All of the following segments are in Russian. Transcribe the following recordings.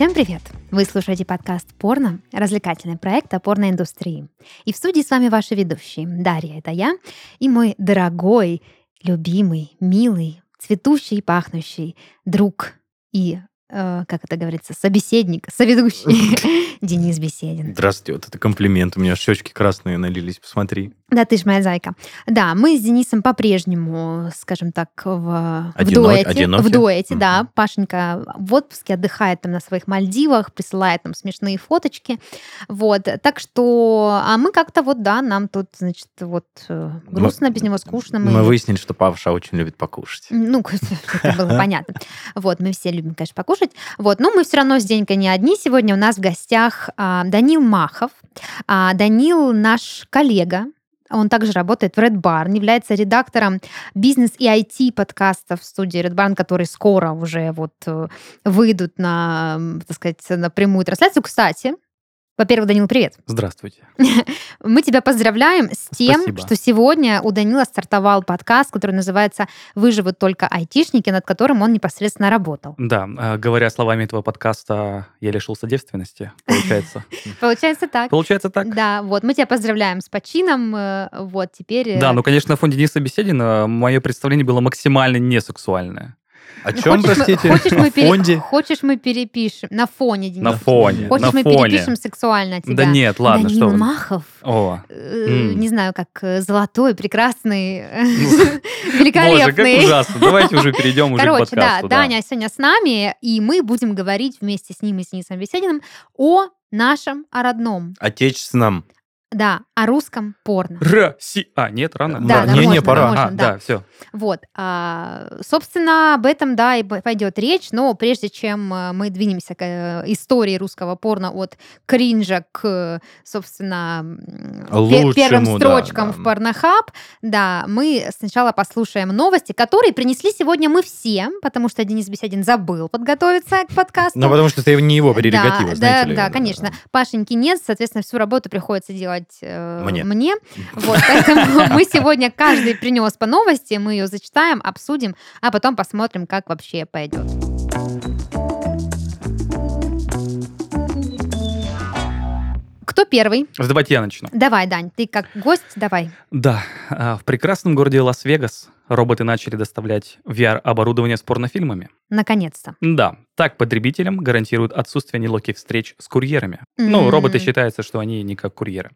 Всем привет! Вы слушаете подкаст «Порно» — развлекательный проект о порноиндустрии. И в студии с вами ваши ведущие. Дарья — это я, и мой дорогой, любимый, милый, цветущий и пахнущий друг и как это говорится, собеседник, соведущий Денис Беседин. Здравствуйте, вот это комплимент. У меня щечки красные налились, посмотри. Да, ты ж моя зайка. Да, мы с Денисом по-прежнему, скажем так, в, в дуэте. одиноки? В дуэте, да. Мгм. Пашенька в отпуске отдыхает там на своих Мальдивах, присылает нам смешные фоточки. Вот. Так что, а мы как-то вот, да, нам тут, значит, вот э, грустно без него, скучно. Мы выяснили, что Павша очень любит покушать. Ну, это было понятно. Вот, мы все любим, конечно, покушать. Вот, но мы все равно с Денькой не одни. Сегодня у нас в гостях а, Данил Махов. А, Данил наш коллега. Он также работает в Red Barn, является редактором бизнес и IT подкастов в студии Red Barn, которые скоро уже вот э, выйдут на, так сказать, на прямую трансляцию. Кстати, во-первых, Данил, привет. Здравствуйте. Мы тебя поздравляем с тем, Спасибо. что сегодня у Данила стартовал подкаст, который называется «Выживут только айтишники», над которым он непосредственно работал. Да, э, говоря словами этого подкаста, я лишился девственности, получается. Получается так. Получается так? Да, вот мы тебя поздравляем с почином. э, Вот теперь. э, Да, ну, конечно, на фоне Дениса Беседина мое представление было максимально несексуальное. О ну, чем, хочешь мы- простите? Хочешь мы, пере- фонде? хочешь мы перепишем на фоне, Денис. На фоне, Хочешь на мы фоне. перепишем сексуально тебя? Да нет, ладно, Данил что вы. Махов, О, э, не знаю, как э, золотой, прекрасный, боже, как великолепный. ужасно. Давайте уже перейдем уже к Короче, да, подкасту. Даня сегодня с нами, и мы будем говорить вместе с ним и с Денисом Бесединым о нашем, о родном, Отечественном. Да, о русском порно. Россия. А, нет, рано? Да, да, не, не, можно, пора. можно, А, да. да, все. Вот, а, собственно, об этом, да, и пойдет речь, но прежде чем э, мы двинемся к э, истории русского порно от кринжа к, собственно, Лучшему, первым да, строчкам да. в порнохаб, да, мы сначала послушаем новости, которые принесли сегодня мы все, потому что Денис Беседин забыл подготовиться к подкасту. Ну, потому что это не его прерогатива, да, знаете да, ли. да, конечно. Пашеньки нет, соответственно, всю работу приходится делать э, Мне. Вот, поэтому мы сегодня каждый принес по новости, мы ее зачитаем, обсудим, а потом посмотрим, как вообще пойдет. Кто первый? Давайте я начну. Давай, Дань, ты как гость, давай. Да, а, в прекрасном городе Лас-Вегас роботы начали доставлять VR-оборудование с порнофильмами. Наконец-то. Да, так потребителям гарантируют отсутствие неловких встреч с курьерами. Ну, М. роботы считается, что они не как курьеры.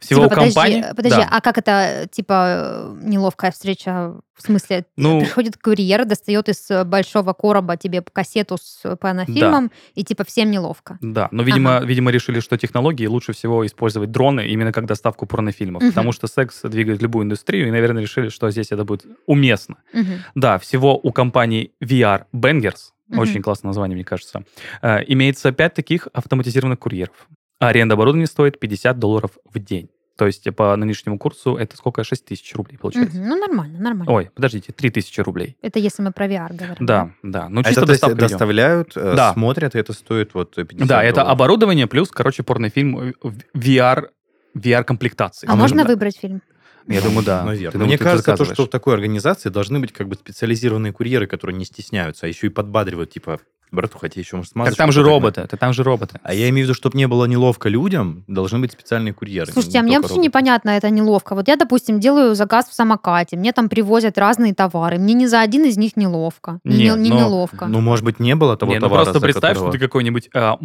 Всего Типа, у компании... подожди, подожди, Да. а как это, типа, неловкая встреча? В смысле, Ну- приходит курьер, достает из большого короба тебе кассету с э, порнофильмом, и, типа, всем неловко. Да, но, видимо, Ага. видимо, решили, что технологии лучше всего использовать дроны именно как доставку порнофильмов, Мгм. потому что секс двигает любую индустрию, и, наверное, решили, что здесь это будет уместно. Мгм. Да, всего у компании VR Bangers, Мгм. очень классное название, мне кажется, э, имеется 5 таких автоматизированных курьеров. Аренда оборудования стоит 50 долларов в день. То есть по нынешнему курсу это сколько? 6 тысяч рублей получается. Мгм. Ну, нормально, нормально. Ой, подождите, 3 тысячи рублей. Это если мы про VR говорим. Да, да. Ну, чисто это доставка доставляют, э, Да. смотрят, и это стоит вот 50 Да, это долларов. оборудование плюс, короче, порнофильм VR, VR-комплектации. А, А можно можно- выбрать фильм? Я думаю, да. Наверное. Думаю, Мне кажется, то, что в такой организации должны быть как бы специализированные курьеры, которые не стесняются, а еще и подбадривают, типа, братуха, тебе еще может Так смазочку там же подогнать». роботы, так там же роботы. А я имею в виду, чтобы не было неловко людям, должны быть специальные курьеры. Слушайте, не а мне вообще роботы. непонятно, это неловко. Вот я, допустим, делаю заказ в самокате, мне там привозят разные товары, мне ни за один из них неловко. Не, Нет, не но- неловко. Ну, может быть, не было того Не, ну товара, просто за представь, которого- что ты какой-нибудь, а,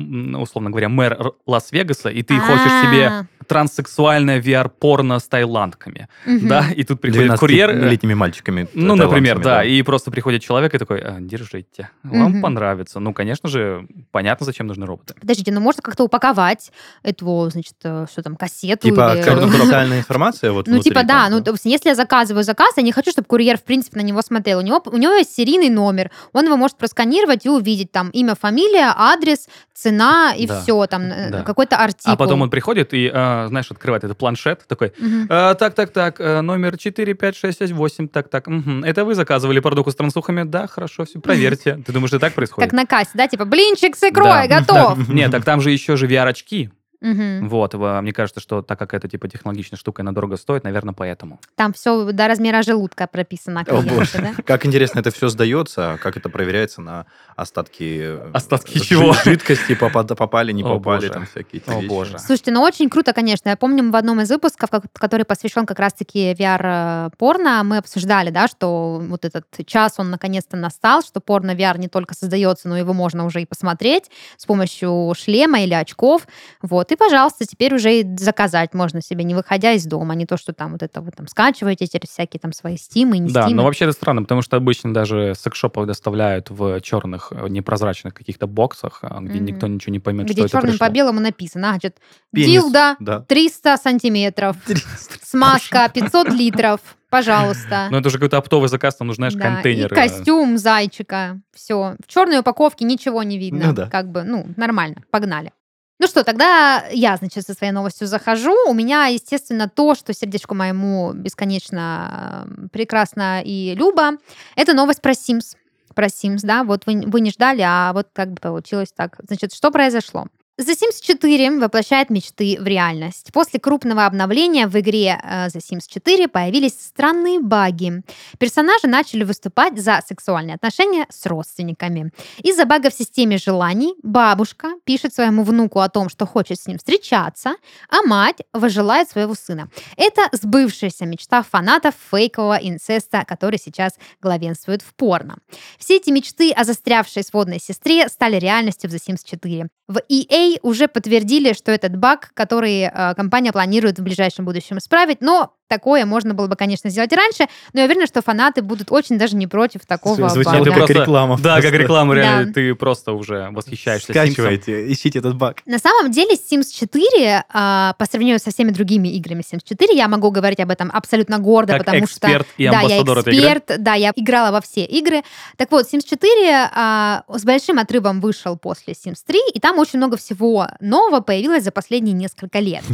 условно говоря, мэр Лас-Вегаса, и ты хочешь себе А, транссексуальное VR-порно с таиландками, мгм. да, и тут приходит курьер, э, 12-летними мальчиками. ну, э, например, тайландцами, да, и просто приходит человек и такой, «А, держите, вам Мгм. понравится. Ну, конечно же, понятно, зачем нужны роботы. Подождите, ну можно как-то упаковать эту, значит, что там, кассету Типа или- конфиденциальная информация вот Ну, внутри типа, да, ну, то есть, если я заказываю заказ, я не хочу, чтобы курьер, в принципе, на него смотрел. У него, у него есть серийный номер, он его может просканировать и увидеть там имя, фамилия, адрес, цена и Да. все, там, Да. какой-то артикул. А потом он приходит и, а, знаешь, открывает этот планшет, такой, Мгм. «А, так, так, так, э, номер 4, 5, 6, 6, 8, так, так, мгм. это вы заказывали продукт с трансухами? Да, хорошо, все, проверьте. Ты думаешь, это так происходит? Как на кассе, да, типа, блинчик с икрой, готов. Нет, так там же еще же VR-очки. Мгм. Вот, во- мне кажется, что так как это типа технологичная штука, она дорого стоит, наверное, поэтому. Там все до размера желудка прописано. О, боже. да? Как интересно это все сдается, а как это проверяется на остатки... э, Остатки чего? Жидкости попали, не попали, там всякие О, вещи. боже. Слушайте, ну очень круто, конечно. Я помню в одном из выпусков, который посвящен как раз-таки VR-порно, мы обсуждали, да, что вот этот час, он наконец-то настал, что порно-VR не только создается, но его можно уже и посмотреть с помощью шлема или очков. Вот, и, пожалуйста, теперь уже и заказать можно себе, не выходя из дома, не то, что там вот это вы там скачиваете через всякие там свои стимы, не Да, стимы. но вообще это странно, потому что обычно даже секс-шопов доставляют в черных, э, непрозрачных каких-то боксах, а, где Мгм. никто ничего не поймет, где что это черным пришло. по белому написано, значит, Пенис, дилда Да. 300 сантиметров, смазка 500 литров, пожалуйста. Ну, это же какой-то оптовый заказ, там нужно, знаешь, Да, контейнер. И костюм зайчика. Все. В черной упаковке ничего не видно. Ну да. Как бы, ну, нормально. Погнали. Ну что, тогда я, значит, со своей новостью захожу. У меня, естественно, то, что сердечку моему бесконечно прекрасно и любо, это новость про Sims. Про Sims, да, вот вы, вы не ждали, а вот как бы получилось так. Значит, что произошло? The Sims 4 воплощает мечты в реальность. После крупного обновления в игре э, The Sims 4 появились странные баги. Персонажи начали выступать за сексуальные отношения с родственниками. Из-за бага в системе желаний бабушка пишет своему внуку о том, что хочет с ним встречаться, а мать выжелает своего сына. Это сбывшаяся мечта фанатов фейкового инцеста, который сейчас главенствует в порно. Все эти мечты о застрявшей сводной сестре стали реальностью в The Sims 4. В EA уже подтвердили, что этот баг, который э, компания планирует в ближайшем будущем исправить, но такое можно было бы, конечно, сделать и раньше, но я уверена, что фанаты будут очень даже не против такого Звучит как просто- реклама. Да, как просто. реклама, реально, Да. ты просто уже восхищаешься. Скачивайте, ищите этот баг. На самом деле Sims 4, а, по сравнению со всеми другими играми Sims 4, я могу говорить об этом абсолютно гордо, Как потому эксперт что... и да, я амбассадор этой игры. эксперт, да, я играла во все игры. Так вот, Sims 4 а, с большим отрывом вышел после Sims 3, и там очень много всего нового появилось за последние несколько лет.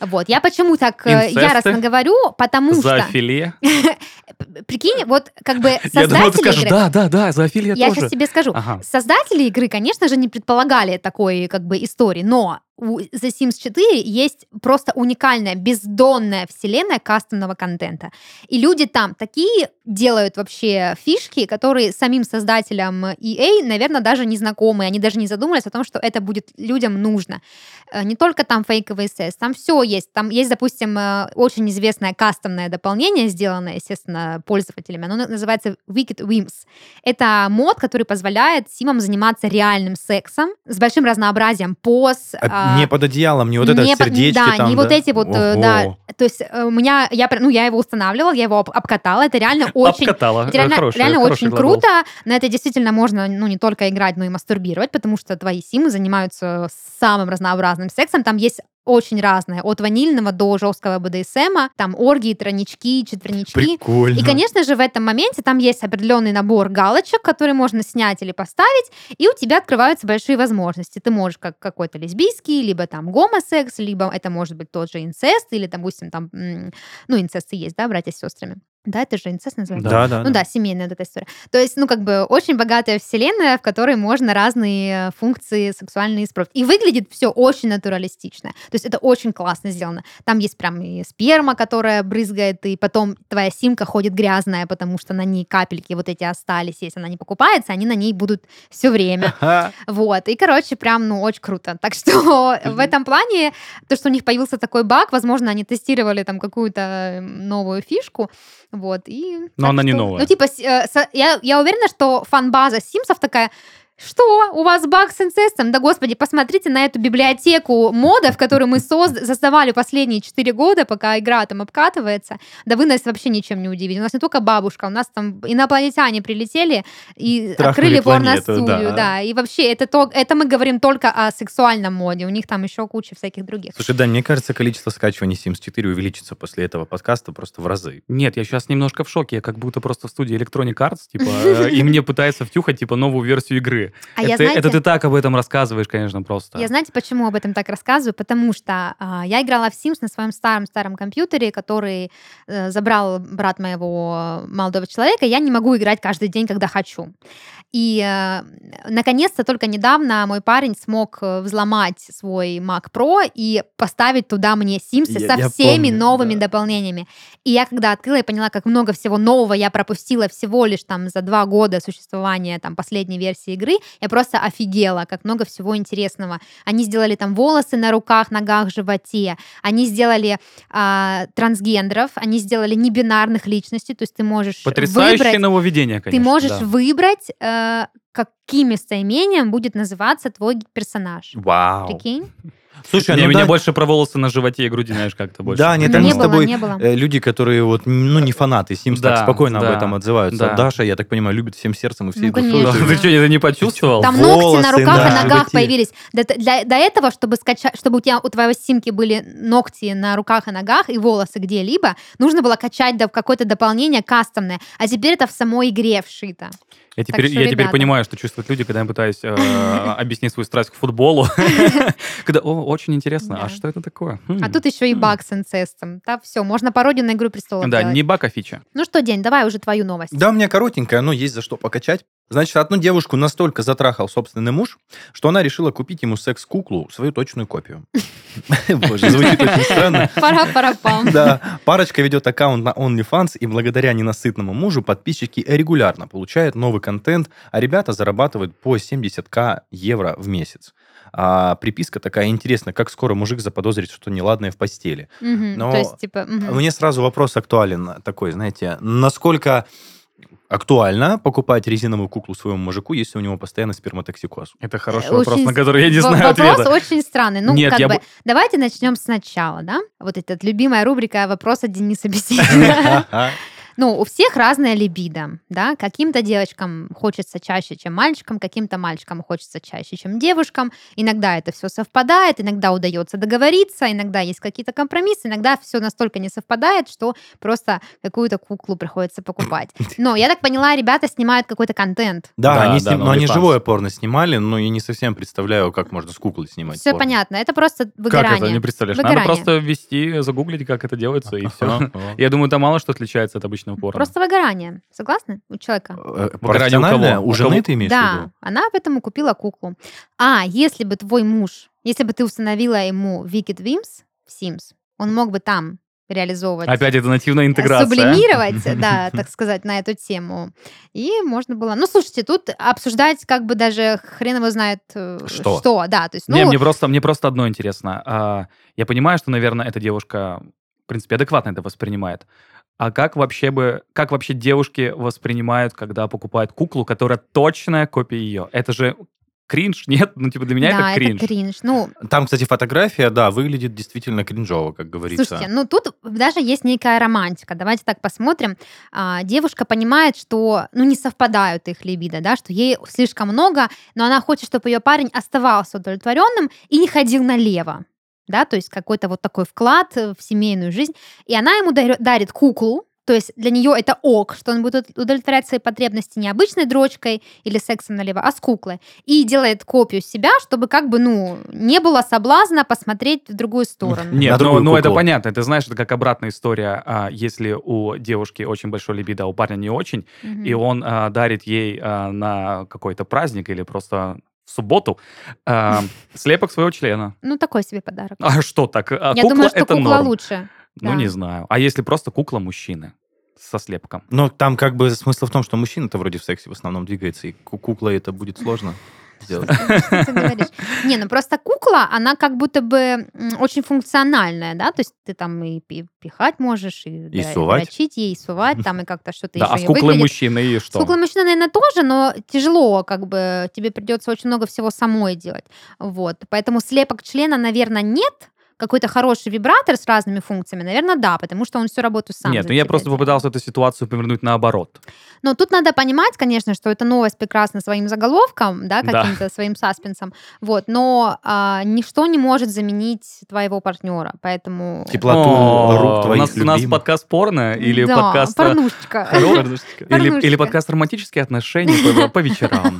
Вот, я почему так э, яростно говорю, потому что, Зоофилия. п- прикинь, вот как бы Я думал, ты создатели скажешь, игры... да, да, да, зоофилия Я тоже. сейчас тебе скажу. Ага. Создатели игры, конечно же, не предполагали такой как бы истории, но у The Sims 4 есть просто уникальная, бездонная вселенная кастомного контента. И люди там такие делают вообще фишки, которые самим создателям EA, наверное, даже не знакомы. Они даже не задумывались о том, что это будет людям нужно. Э, Не только там фейковый СС, там все есть. Там есть, допустим, э, очень известное кастомное дополнение, сделанное, естественно, пользователями. Оно на- называется Wicked Whims. Это мод, который позволяет симам заниматься реальным сексом с большим разнообразием поз. А а, Не под одеялом, не вот это не под- сердечки да, там, не вот эти вот, э, Ого. да. То есть э, у меня, я, ну, я его устанавливала, я его об- обкатала. Это реально очень Обкатала. это реально, Хороший- реально хороший очень глагол. круто. На это действительно можно, ну, не только играть, но и мастурбировать, потому что твои симы занимаются самым разнообразным сексом. Там есть очень разное, от ванильного до жесткого БДСМа, там оргии, тройнички, четвернички. Прикольно. И, конечно же, в этом моменте там есть определенный набор галочек, которые можно снять или поставить, и у тебя открываются большие возможности. Ты можешь как какой-то лесбийский, либо там гомосекс, либо это может быть тот же инцест, или, допустим, там, ну, инцесты есть, да, братья с сестрами. Да, это же инцест называется? Да, да. Ну да, семейная вот эта история. То есть, ну, как бы очень богатая вселенная, в которой можно разные э, функции сексуальные испробовать. И выглядит все очень натуралистично. То есть это очень классно сделано. Там есть прям и сперма, которая брызгает, и потом твоя симка ходит грязная, потому что на ней капельки вот эти остались. Если она не покупается, они на ней будут все время. Вот, и, короче, прям, ну, очень круто. Так что в этом плане, то, что у них появился такой баг, возможно, они тестировали там какую-то новую фишку, вот, и... Но она не что- новая. Ну, типа, э, я, я уверена, что фан-база Симсов такая, что, у вас баг с инцестом? Да, господи, посмотрите на эту библиотеку модов, которую мы созд- создавали последние 4 года, пока игра там обкатывается. Да вы нас вообще ничем не удивили. У нас не только бабушка, у нас там инопланетяне прилетели и Трахнули открыли порностудию, да. да. И вообще, это, то, это мы говорим только о сексуальном моде. У них там еще куча всяких других. Слушай, Дань, мне кажется, количество скачиваний Sims 4 увеличится после этого подкаста просто в разы. Нет, я сейчас немножко в шоке. Я как будто просто в студии Electronic Arts, типа, и мне пытается втюхать, типа, новую версию игры. А я, это, знаете, это ты так об этом рассказываешь, конечно, просто. Я знаете, почему об этом так рассказываю? Потому что а, я играла в Sims на своем старом-старом компьютере, который э, забрал брат моего молодого человека. Я не могу играть каждый день, когда хочу. И э, наконец-то только недавно мой парень смог э, взломать свой Mac Pro и поставить туда мне Sims Я- со я всеми помню, новыми да. дополнениями. И я когда открыла, я поняла, как много всего нового я пропустила всего лишь там за два года существования там последней версии игры. Я просто офигела, как много всего интересного. Они сделали там волосы на руках, ногах, животе. Они сделали а, трансгендеров, они сделали небинарных личностей, то есть ты можешь Потрясающее выбрать, нововведение, ты конечно. можешь да. выбрать, э, каким местоимением будет называться твой персонаж. Вау. Прикинь? Слушай, ну меня да- больше про волосы на животе и груди, знаешь, как-то больше. Да, нет, они не с было, тобой не было. э, люди, которые вот, ну, не фанаты Sims, Да, так спокойно об да, этом отзываются. да. Даша, я так понимаю, любит всем сердцем и всей Ну, душой. Да, Ты что, это не почувствовал? Там ногти на волосы руках на и ногах животе. появились. До, для- до этого, чтобы скачать, чтобы у тебя у твоего симки были ногти на руках и ногах и волосы где-либо, нужно было качать до, какое-то дополнение кастомное. А теперь это в самой игре вшито. Я теперь, что, я теперь понимаю, что чувствуют люди, когда я пытаюсь э, объяснить свою страсть к футболу. Когда, о, очень интересно, а что это такое? Хм. А тут еще и баг с инцестом. Да, все, можно пародию на Игру престолов Да, не баг, а фича. Ну что, День, давай уже твою новость. Да, у меня коротенькая, но есть за что покачать. Значит, одну девушку настолько затрахал собственный муж, что она решила купить ему секс-куклу, свою точную копию. Боже, звучит очень странно. Пара-пара-пам. Да, парочка ведет аккаунт на OnlyFans, и благодаря ненасытному мужу подписчики регулярно получают новый контент, а ребята зарабатывают по 70к евро в месяц. А приписка такая интересная, как скоро мужик заподозрит что-то неладное в постели. Но То есть, типа... мгм. Мне сразу вопрос актуален такой, знаете, насколько актуально покупать резиновую куклу своему мужику, если у него постоянно сперматоксикоз? Это хороший Очень вопрос, на который я не знаю Вопрос ответа. очень странный. Ну, Нет, как я бы, бы- давайте начнем сначала, да? Вот эта любимая рубрика «Вопрос от Дениса Беседина». Ну, у всех разная либидо, да, каким-то девочкам хочется чаще, чем мальчикам, каким-то мальчикам хочется чаще, чем девушкам. Иногда это все совпадает, иногда удается договориться, иногда есть какие-то компромиссы, иногда все настолько не совпадает, что просто какую-то куклу приходится покупать. Но я так поняла, ребята снимают какой-то контент. Да, Да, они, да, сним- но они живое порно снимали, но я не совсем представляю, как можно с куклой снимать Все порно. понятно, это просто Как выгорание. это? Не представляешь. Надо Выгорание. просто ввести, загуглить, как это делается, и все. Я думаю, там мало что отличается от обычного порно. Просто выгорание. Согласны у человека? Э, Выгорание у кого? У жены ты имеешь в Да, виду? она поэтому купила куклу. А, если бы твой муж, если бы ты установила ему Wicked Wims в Sims, он мог бы там реализовывать Опять это нативная интеграция. сублимировать, да, так сказать, на эту тему. И можно было... Ну, слушайте, тут обсуждать как бы даже хрен его знает э, Что? что да, то есть, ну, Не, мне просто, мне просто одно интересно. А, я понимаю, что, наверное, эта девушка, в принципе, адекватно это воспринимает. А как вообще бы, как вообще девушки воспринимают, когда покупают куклу, которая точная копия ее? Это же кринж, нет? Ну, типа, для меня да, это кринж. кринж. Ну, Там, кстати, фотография, да, выглядит действительно кринжово, как говорится. Слушайте, ну тут даже есть некая романтика. Давайте так посмотрим. А, девушка понимает, что ну не совпадают их либидо, да, что ей слишком много, но она хочет, чтобы ее парень оставался удовлетворенным и не ходил налево. Да, то есть какой-то вот такой вклад э, в семейную жизнь. И она ему дарит куклу, то есть для нее это ок, что он будет удовлетворять свои потребности не обычной дрочкой или сексом налево, а с куклой. И делает копию себя, чтобы как бы, ну, не было соблазна посмотреть в другую сторону. Нет, ну, ну это понятно. Ты знаешь, это как обратная история. а, если у девушки очень большой либидо, а у парня не очень, Мгм. и он а, дарит ей а, на какой-то праздник или просто в субботу а, слепок своего члена. Ну, такой себе подарок. А что так? А Я кукла думаю, что это кукла норм. лучше. Ну, да. не знаю. А если просто кукла мужчины со слепком? Но там как бы смысл в том, что мужчина-то вроде в сексе в основном двигается, и ку- кукла это будет сложно сделать. Что ты говоришь? Не, ну просто кукла, она как будто бы очень функциональная, да, то есть ты там и пи- пихать можешь, и, И сувать. дрочить ей, и сувать, там и как-то что-то Да, еще а с куклой мужчины и С что? куклой мужчины, наверное, тоже, но тяжело, как бы тебе придется очень много всего самой делать. Вот. Поэтому слепок члена, наверное, нет. Какой-то хороший вибратор с разными функциями, наверное, да, потому что он всю работу сам. Нет, ну я просто делает. попытался эту ситуацию повернуть наоборот. Но тут надо понимать, конечно, что эта новость прекрасна своим заголовком, да, Да. каким-то своим саспенсом, вот, но а, ничто не может заменить твоего партнера, поэтому... Теплоту О, рук у твоих нас, у нас подкаст порно или да, подкаст... э, порнушечка. Или, или подкаст романтические отношения по вечерам.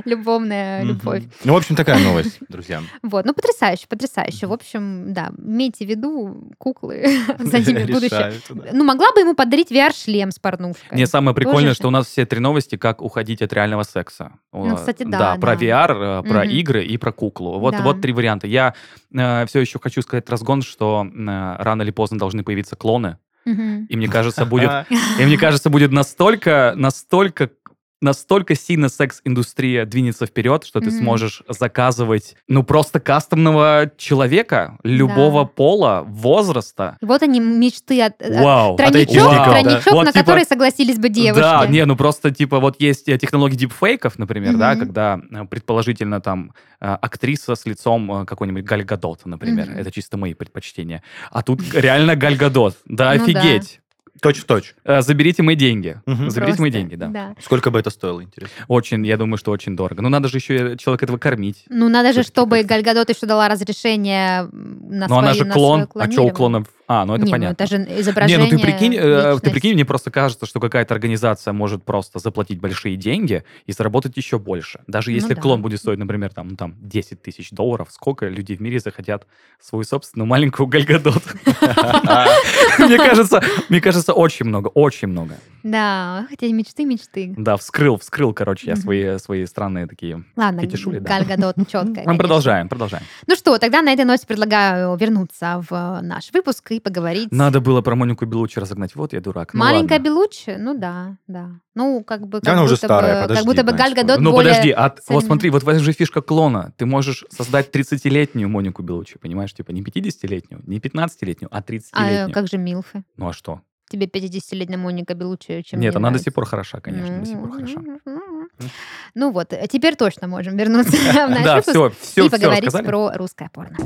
Любовная любовь. Ну, в общем, такая новость, друзья. Вот, ну потрясающе, потрясающе. В общем, да, имейте в виду куклы, за ними будущее. Ну, могла бы ему подарить VR-шлем с порнушкой. Не, самое прикольное, что у нас все три новости, как уходить от реального секса. Ну, кстати, да, про да. VR, э, про игры и про куклу. Вот, три варианта. Я все еще хочу сказать разгон, что э, рано или поздно должны появиться клоны. И мне кажется, будет, и мне кажется, будет настолько, настолько настолько сильно секс-индустрия двинется вперед, что ты Мгм. сможешь заказывать, ну, просто кастомного человека любого Да. пола, возраста. Вот они, мечты от... от- Вау. Тройничок, Вау. тройничок, Вот на типа- который согласились бы девушки. Да, не, ну просто типа вот есть э, технологии дипфейков, например, да, Мгм. когда э, предположительно там э, актриса с лицом э, какой-нибудь Галь Гадот, например. Мгм. Это чисто мои предпочтения. А тут реально Галь Гадот. Да, Ну да. офигеть. Точь в точь. Э, Заберите мои деньги. Мгм. Заберите мои Просто, деньги, да. Сколько бы это стоило, интересно? Очень, я думаю, что очень дорого. Ну, надо же еще человека этого кормить. Ну, надо же, чтобы как-то. Галь Гадот еще дала разрешение на Но она свои- же на клон. А что у клонов? А, ну это Не, ну понятно. это же Не, изображение ну ты прикинь, э, ты прикинь, мне просто кажется, что какая-то организация может просто заплатить большие деньги и заработать еще больше. Даже Ну если да. клон будет стоить, например, там, ну, там 10 тысяч долларов, сколько людей в мире захотят свою собственную маленькую гальгадот? Мне кажется, мне кажется, очень много, очень много. Да, хотя мечты, мечты. Да, вскрыл, вскрыл, короче, я свои, свои странные такие. Ладно, Фетишули, да. Галь Гадот четкая. Мы продолжаем, продолжаем. Ну что, тогда на этой ноте предлагаю вернуться в э, наш выпуск и поговорить. Надо было про Монику Белучи разогнать. Вот я дурак. Ну Маленькая ладно. Белуччи? Ну да, да. Ну, как бы... Да как она уже будто старая, бы- подожди, Как будто бы Галь. Гадот Ну более подожди, а т- вот смотри, вот в этом же фишка клона. Ты можешь создать 30-летнюю Монику Белучи, понимаешь? Типа не 50-летнюю, не 15-летнюю, а А 30-летнюю. как же Милфы? Ну а что? Тебе 50-летняя Моника Белуччи чем Нет, она до сих пор хороша, конечно, до сих пор хороша. Ну вот, теперь точно можем вернуться в наш Да, выпуск все, все, и поговорить про русское порно.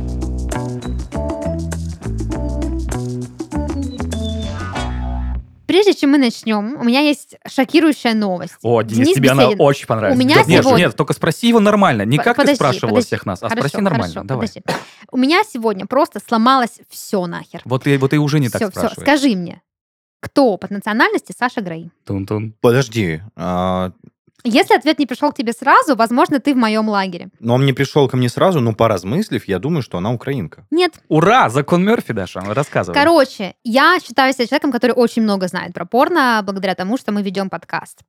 Прежде чем мы начнем, у меня есть шокирующая новость. О, Денис, тебе она Беседин. очень понравится. У меня нет, нет, сегодня- нет, только спроси его нормально. Не как подожди, ты спрашивала подожди. всех нас, а Хорошо, спроси нормально. хорошо, Давай. подожди. У меня сегодня просто сломалось все нахер. Вот ты, вот ты уже не так все, все, спрашиваешь. скажи мне, кто по национальности Саша Грей? Тун-тун. Подожди. а, Если ответ не пришел к тебе сразу, возможно, ты в моем лагере. Но он не пришел ко мне сразу, но поразмыслив, я думаю, что она украинка. Нет. Ура! Закон Мерфи, Даша, рассказывай. Короче, я считаю себя человеком, который очень много знает про порно, благодаря тому, что мы ведем подкаст.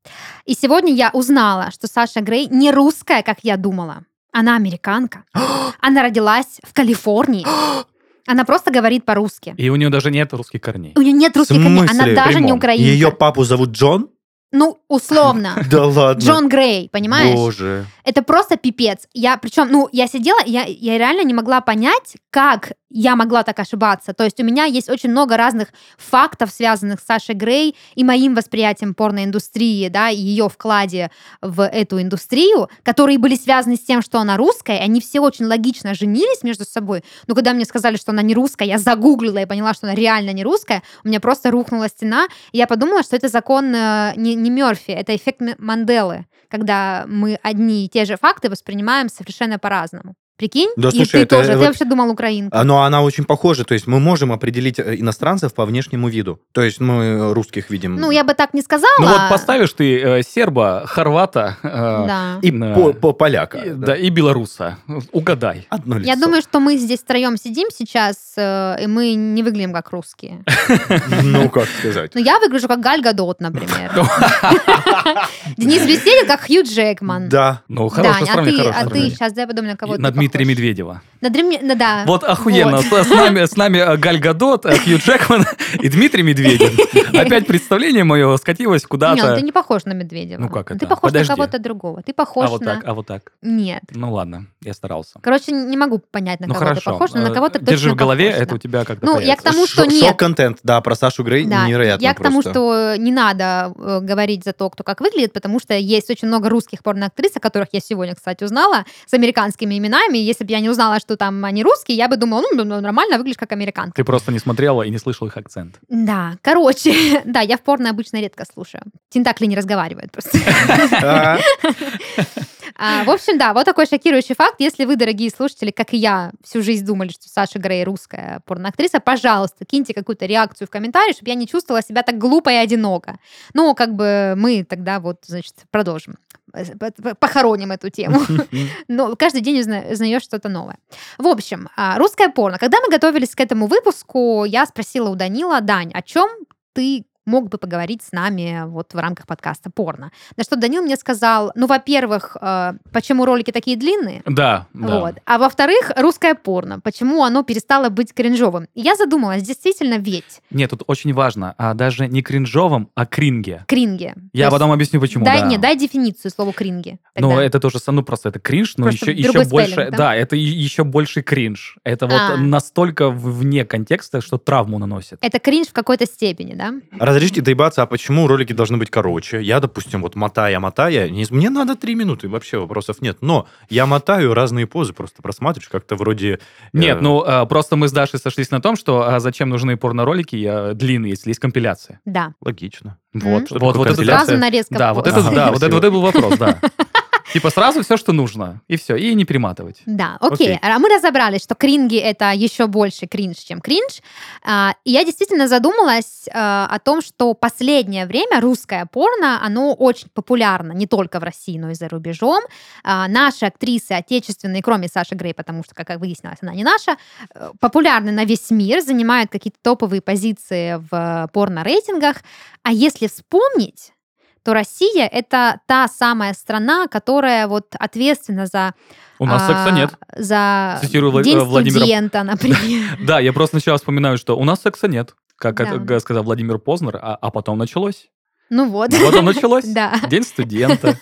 И сегодня я узнала, что Саша Грей не русская, как я думала. Она американка. Она родилась в Калифорнии. Она просто говорит по-русски. И у нее даже нет русских корней. У нее нет русских корней, она даже не Прямом. украинка. Ее папу зовут Джон? Ну, условно. Да ладно. Джон Грей, понимаешь? Боже. Это просто пипец. Я, причем, ну, я сидела, я, я реально не могла понять, как я могла так ошибаться. То есть у меня есть очень много разных фактов, связанных с Сашей Грей и моим восприятием порноиндустрии, да, и ее вкладе в эту индустрию, которые были связаны с тем, что она русская, они все очень логично женились между собой. Но когда мне сказали, что она не русская, я загуглила и поняла, что она реально не русская, у меня просто рухнула стена, и я подумала, что это закон э, не, не Мерфи, это эффект Манделы, когда мы одни те же факты воспринимаем совершенно по-разному. Прикинь? Да, и слушай, ты это тоже. Ты вот- вообще думал украинка. Но она очень похожа, то есть мы можем определить э, иностранцев по внешнему виду. То есть мы русских видим. Ну, я бы так не сказала. Ну вот поставишь ты э, серба, хорвата э, Да. И Да. по, по- поляка. и, да, и белоруса. Угадай. Одно лицо. Я думаю, что мы здесь втроем сидим сейчас, э, и мы не выглядим как русские. Ну, как сказать. Ну, я выгляжу как Галь Гадот, например. Денис Беседин как Хью Джекман. Да. Ну, хорошее Дань, а сравнение, ты, а ты сейчас дай подумай, на кого И ты На Дмитрия. Медведева. На Дрем- ну да. Вот охуенно. Вот. С, нами, с нами э, Галь Гадот, э, Хью Джекман и Дмитрий Медведев. Опять представление мое скатилось Нет, куда-то. ты не похож на Медведева. Ну, как Ты это? похож Подожди. на кого-то другого. Ты похож А вот на... так, а вот так. Нет. Ну ладно, я старался. Короче, не могу понять, на Ну кого ты хорошо. похож, но на Э, кого ты Держи точно в голове, похож, это да. у тебя как-то Ну, я к появится. тому, что Шо- нет. Шок-контент, да, про Сашу Грей Да, невероятно я к тому, просто. что не надо э, говорить за то, кто как выглядит, потому что есть очень много русских порноактрис, о которых я сегодня, кстати, узнала, с американскими именами. И Если бы я не узнала, что там они русские, я бы думала, ну, ну, нормально выглядишь как американка. Ты просто не смотрела и не слышал их акцент. Да, короче, да, я в порно обычно редко слушаю. Тентакли не разговаривают просто. А, в общем, да, вот такой шокирующий факт. Если вы, дорогие слушатели, как и я, всю жизнь думали, что Саша Грей русская порноактриса, пожалуйста, киньте какую-то реакцию в комментарии, чтобы я не чувствовала себя так глупо и одиноко. Ну, как бы мы тогда вот, значит, продолжим. Похороним эту тему. Но каждый день узнаешь что-то новое. В общем, а, русское порно. Когда мы готовились к этому выпуску, я спросила у Данила, Дань, о чем ты мог бы поговорить с нами вот в рамках подкаста порно. На что Данил мне сказал, ну, во-первых, э, почему ролики такие длинные? Да, да. Вот. А во-вторых, русское порно. Почему оно перестало быть кринжовым? И я задумалась, действительно ведь. Нет, тут очень важно, а даже не кринжовым, а кринге. Кринге. Я потом объясню, почему. Дай, да. не, дай дефиницию слову кринге. Ну, это тоже, ну, просто это кринж, но Просто еще, еще другой больше, спеллинг, да? да? это еще больше кринж. Это вот А. настолько в- вне контекста, что травму наносит. Это кринж в какой-то степени, да? Разрешите доебаться, а почему ролики должны быть короче? Я, допустим, вот мотая, мотая, не- мне надо три минуты, вообще вопросов нет. Но я мотаю разные позы, просто просматриваешь, как-то вроде... э, Нет, ну э, просто мы с Дашей сошлись на том, что а зачем нужны порно-ролики э, длинные, если есть компиляция. Да. Логично. Вот, Что вот, вот это? Сразу нарезка да, вот это, да, вот это, красиво. вот это был вопрос, да. Типа сразу все, что нужно, и все, и не перематывать. Да, окей. А мы разобрались, что кринги это еще больше кринж, чем кринж. А, И я действительно задумалась а, о том, что последнее время русское порно, оно очень популярно не только в России, но и за рубежом. А, Наши актрисы отечественные, кроме Саши Грей, потому что, как выяснилось, она не наша, э, популярны на весь мир, занимают какие-то топовые позиции в порно-рейтингах. А если вспомнить, то Россия это та самая страна, которая вот ответственна за У нас а, секса нет. За Цитирую Вла- День э, Владимира- студента, например. Да, я просто сначала вспоминаю, что у нас секса нет, как Да. это сказал Владимир Познер, а, а потом началось. Ну вот. Вот оно началось. Да. День студента.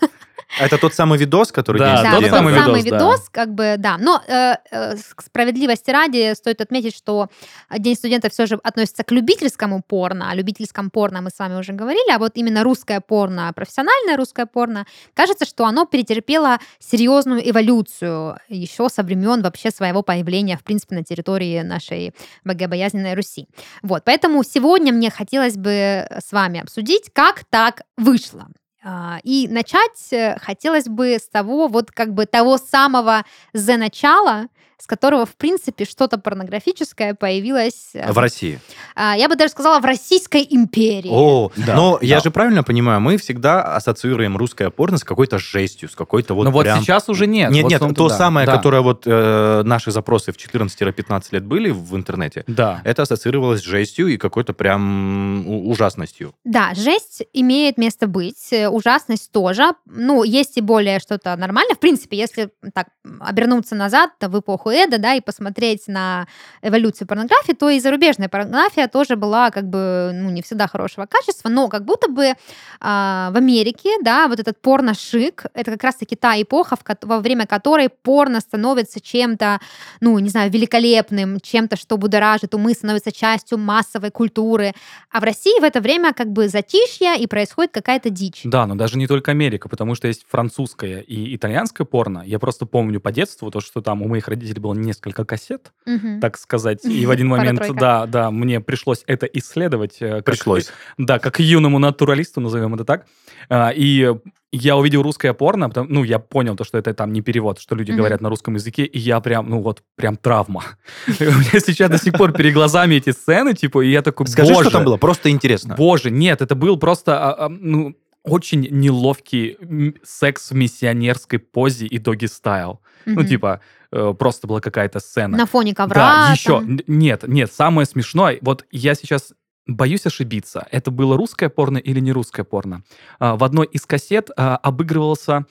Это тот самый видос, который Да, День Да, тот самый тот самый видос, да. видос, как бы, да. Но э, э, к справедливости ради стоит отметить, что День студента все же относится к любительскому порно. О любительском порно мы с вами уже говорили, а вот именно русское порно, профессиональное русское порно, кажется, что оно претерпело серьезную эволюцию еще со времен вообще своего появления, в принципе, на территории нашей богобоязненной Руси. Вот, поэтому сегодня мне хотелось бы с вами обсудить, как так вышло. А, И начать э, хотелось бы с того, вот как бы того самого за начала, с которого, в принципе, что-то порнографическое появилось, э, В России. а, я бы даже сказала, в Российской империи. О, Да, но я да. же правильно понимаю, мы всегда ассоциируем русское порно с какой-то жестью, с какой-то вот Но вот прям... сейчас уже нет. Нет, Вот нет, то да. самое, Да. которое вот э, наши запросы в 14-15 лет были в интернете, Да. это ассоциировалось с жестью и какой-то прям ужасностью. Да, жесть имеет место быть, э, ужасность тоже. Ну, есть и более что-то нормальное. В принципе, если так обернуться назад в эпоху Эда, да, и посмотреть на эволюцию порнографии, то и зарубежная порнография тоже была как бы, ну, не всегда хорошего качества, но как будто бы а, в Америке, да, вот этот порно-шик, это как раз-таки та эпоха, в во время которой порно становится чем-то, ну, не знаю, великолепным, чем-то, что будоражит умы, становится частью массовой культуры. А в России в это время как бы затишье, и происходит какая-то дичь. Да, но даже не только Америка, потому что есть французское и итальянское порно. Я просто помню по детству то, что там у моих родителей было несколько кассет, Мгм. так сказать. И в один момент, да, да, мне пришлось это исследовать. э, как- Пришлось. Да, как юному натуралисту, назовем это так. А, И я увидел русское порно, потому- ну, я понял то, что это там не перевод, что люди Мгм. говорят на русском языке, и я прям, ну вот, прям травма. У меня сейчас до сих пор перед глазами эти сцены, типа, и я такой, Скажи, боже, что там было, просто интересно. Боже, нет, это был просто, а, а, ну, очень неловкий секс в миссионерской позе и доги-стайл. Ну, Мгм. типа, э, просто была какая-то сцена. На фоне ковра. Да, еще. там. Нет, нет, самое смешное, вот я сейчас боюсь ошибиться, это было русское порно или не русское порно. А, В одной из кассет а, обыгрывался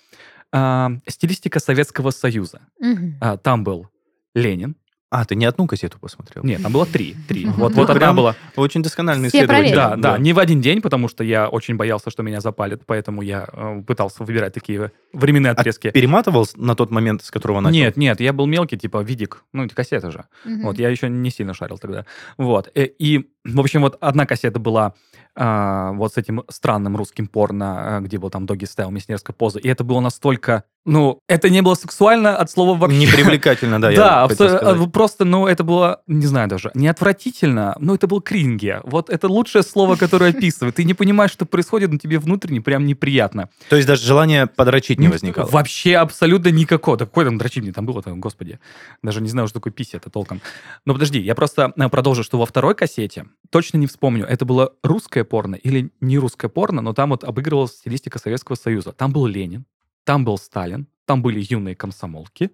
а, стилистика Советского Союза. А, Там был Ленин. А, ты не одну кассету посмотрел? Нет, там было три. три. Мгм. Вот, Ну, вот одна была Очень исследователь. проверили. да, да, не в один день, потому что я очень боялся, что меня запалят, поэтому я э, пытался выбирать такие временные А отрезки. перематывал с- на тот момент, с которого начал? Нет, нет, я был мелкий, типа видик, ну, эти кассеты же. Мгм. Вот, я еще не сильно шарил тогда. Вот, э, и, в общем, вот одна кассета была а, вот с этим странным русским порно, а, где был там доги стайл, миссионерская поза. И это было настолько... Ну, это не было сексуально от слова вообще. Непривлекательно, да. я Да, просто, ну, это было, не знаю даже, не отвратительно, но это был кринги. Вот это лучшее слово, которое описывает. Ты не понимаешь, что происходит, но тебе внутренне прям неприятно. То есть даже желание подрочить не Ну, возникало. Вообще абсолютно никакого. Да какой там дрочильни там было-то, господи. Даже не знаю, что такое пися это толком. Но подожди, я просто э, продолжу, что во второй кассете, точно не вспомню, это было русское порно или не русское порно, но там вот обыгрывалась стилистика Советского Союза. Там был Ленин, там был Сталин, там были юные комсомолки,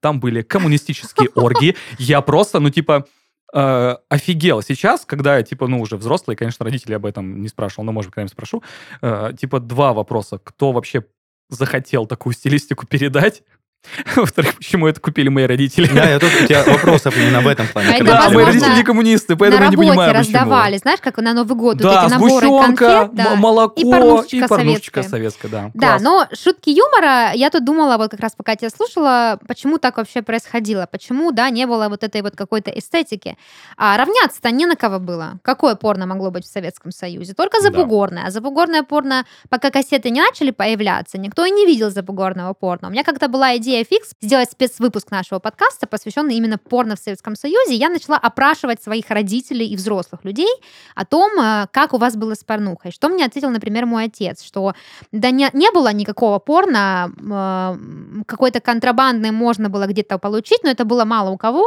там были коммунистические оргии. Я просто, ну, типа, э, офигел. Сейчас, когда я, типа, ну, уже взрослый, конечно, родители об этом не спрашивал, но, может, когда-нибудь спрошу, э, типа, два вопроса. Кто вообще захотел такую стилистику передать? Во-вторых, почему это купили мои родители? Да, я тут у тебя вопросов именно в этом плане. А это, Да, мои родители не коммунисты, поэтому я не понимаю, почему. раздавали, знаешь, как на Новый год вот Да, эти наборы сгущенка, конфет. да. молоко и и порнушечка советская. советская, да. Да, но шутки юмора, я тут думала, вот как раз пока тебя слушала, почему так вообще происходило, почему, да, не было вот этой вот какой-то эстетики. А равняться-то не на кого было. Какое порно могло быть в Советском Союзе? Только Да. забугорное. А забугорное порно, пока кассеты не начали появляться, никто и не видел забугорного порно. У меня как-то была идея фикс сделать спецвыпуск нашего подкаста, посвященный именно порно в Советском Союзе. Я начала опрашивать своих родителей и взрослых людей о том, э, как у вас было с порнухой. Что мне ответил, например, мой отец, что да не, не было никакого порно, э, какой-то контрабандный можно было где-то получить, но это было мало у кого.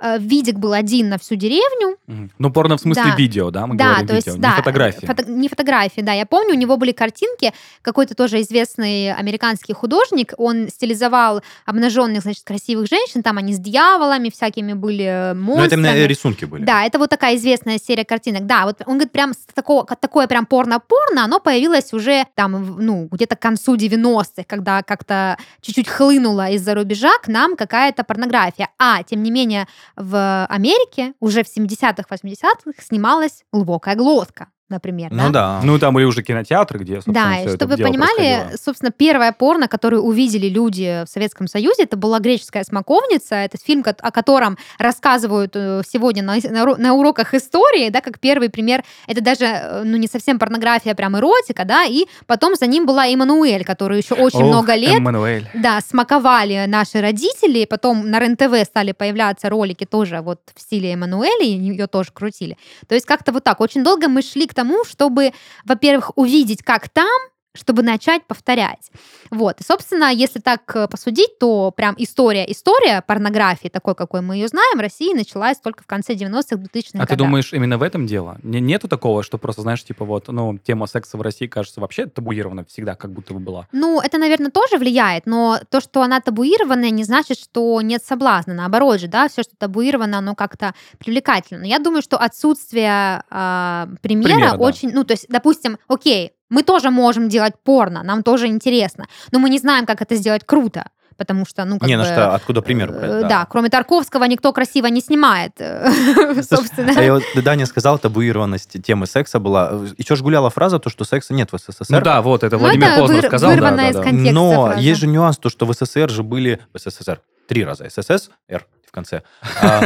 Э, Видик был один на всю деревню. Ну, порно в смысле Да. видео, да? Мы да, говорим то есть, видео, да, не фотографии. фото- не фотографии, да. Я помню, у него были картинки, какой-то тоже известный американский художник, он стилизовал обнаженных, значит, красивых женщин, там они с дьяволами всякими были, э, Ну, это именно монстрами. рисунки были. Да, это вот такая известная серия картинок. Да, вот он говорит, прям такого, такое прям порно-порно, оно появилось уже там, ну, где-то к концу 90-х, когда как-то чуть-чуть хлынула из-за рубежа к нам какая-то порнография. А, тем не менее, в Америке уже в 70-х, 80-х снималась глубокая глотка, например. Ну да. Ну, там были уже кинотеатры, где, собственно, Да, и это чтобы вы понимали, собственно, первое порно, которое увидели люди в Советском Союзе, это была «Греческая смоковница». Это фильм, о котором рассказывают э, сегодня на, на уро- на уроках истории, да, как первый пример. Это даже, э, ну, не совсем порнография, а прям эротика, да, и потом за ним была Эммануэль, который еще очень Ох, много лет Эммануэль. да, смаковали наши родители, потом на РЕН-ТВ стали появляться ролики тоже вот в стиле Эммануэля, и ее тоже крутили. То есть как-то вот так. Очень долго мы шли к тому, чтобы, во-первых, увидеть, как там, чтобы начать повторять. Вот. И, собственно, если так э, посудить, то прям история-история порнографии, такой, какой мы ее знаем, в России началась только в конце 90-х, 2000-х А годах. ты думаешь, именно в этом дело? Не- Нету такого, что просто, знаешь, типа вот, ну, тема секса в России, кажется, вообще табуирована всегда, как будто бы была. Ну, это, наверное, тоже влияет, но то, что она табуированная, не значит, что нет соблазна. Наоборот же, да, все, что табуировано, оно как-то привлекательно. Но я думаю, что отсутствие а, примера, Примера, да. очень... Ну, то есть, допустим, окей, мы тоже можем делать порно, нам тоже интересно, но мы не знаем, как это сделать круто. Потому что, ну, как Не, бы... на что, откуда пример э, брать? Да. кроме Тарковского никто красиво не снимает, э, собственно. А я вот Даня сказал, табуированность темы секса была. Еще ж гуляла фраза, то, что секса нет в СССР. Ну да, вот, это Ну, Владимир это Познер выр- сказал. да, вырванная да, из да. контекста Но фраза. есть же нюанс, то, что в СССР же были... В СССР три раза. ССС, Р в конце. А,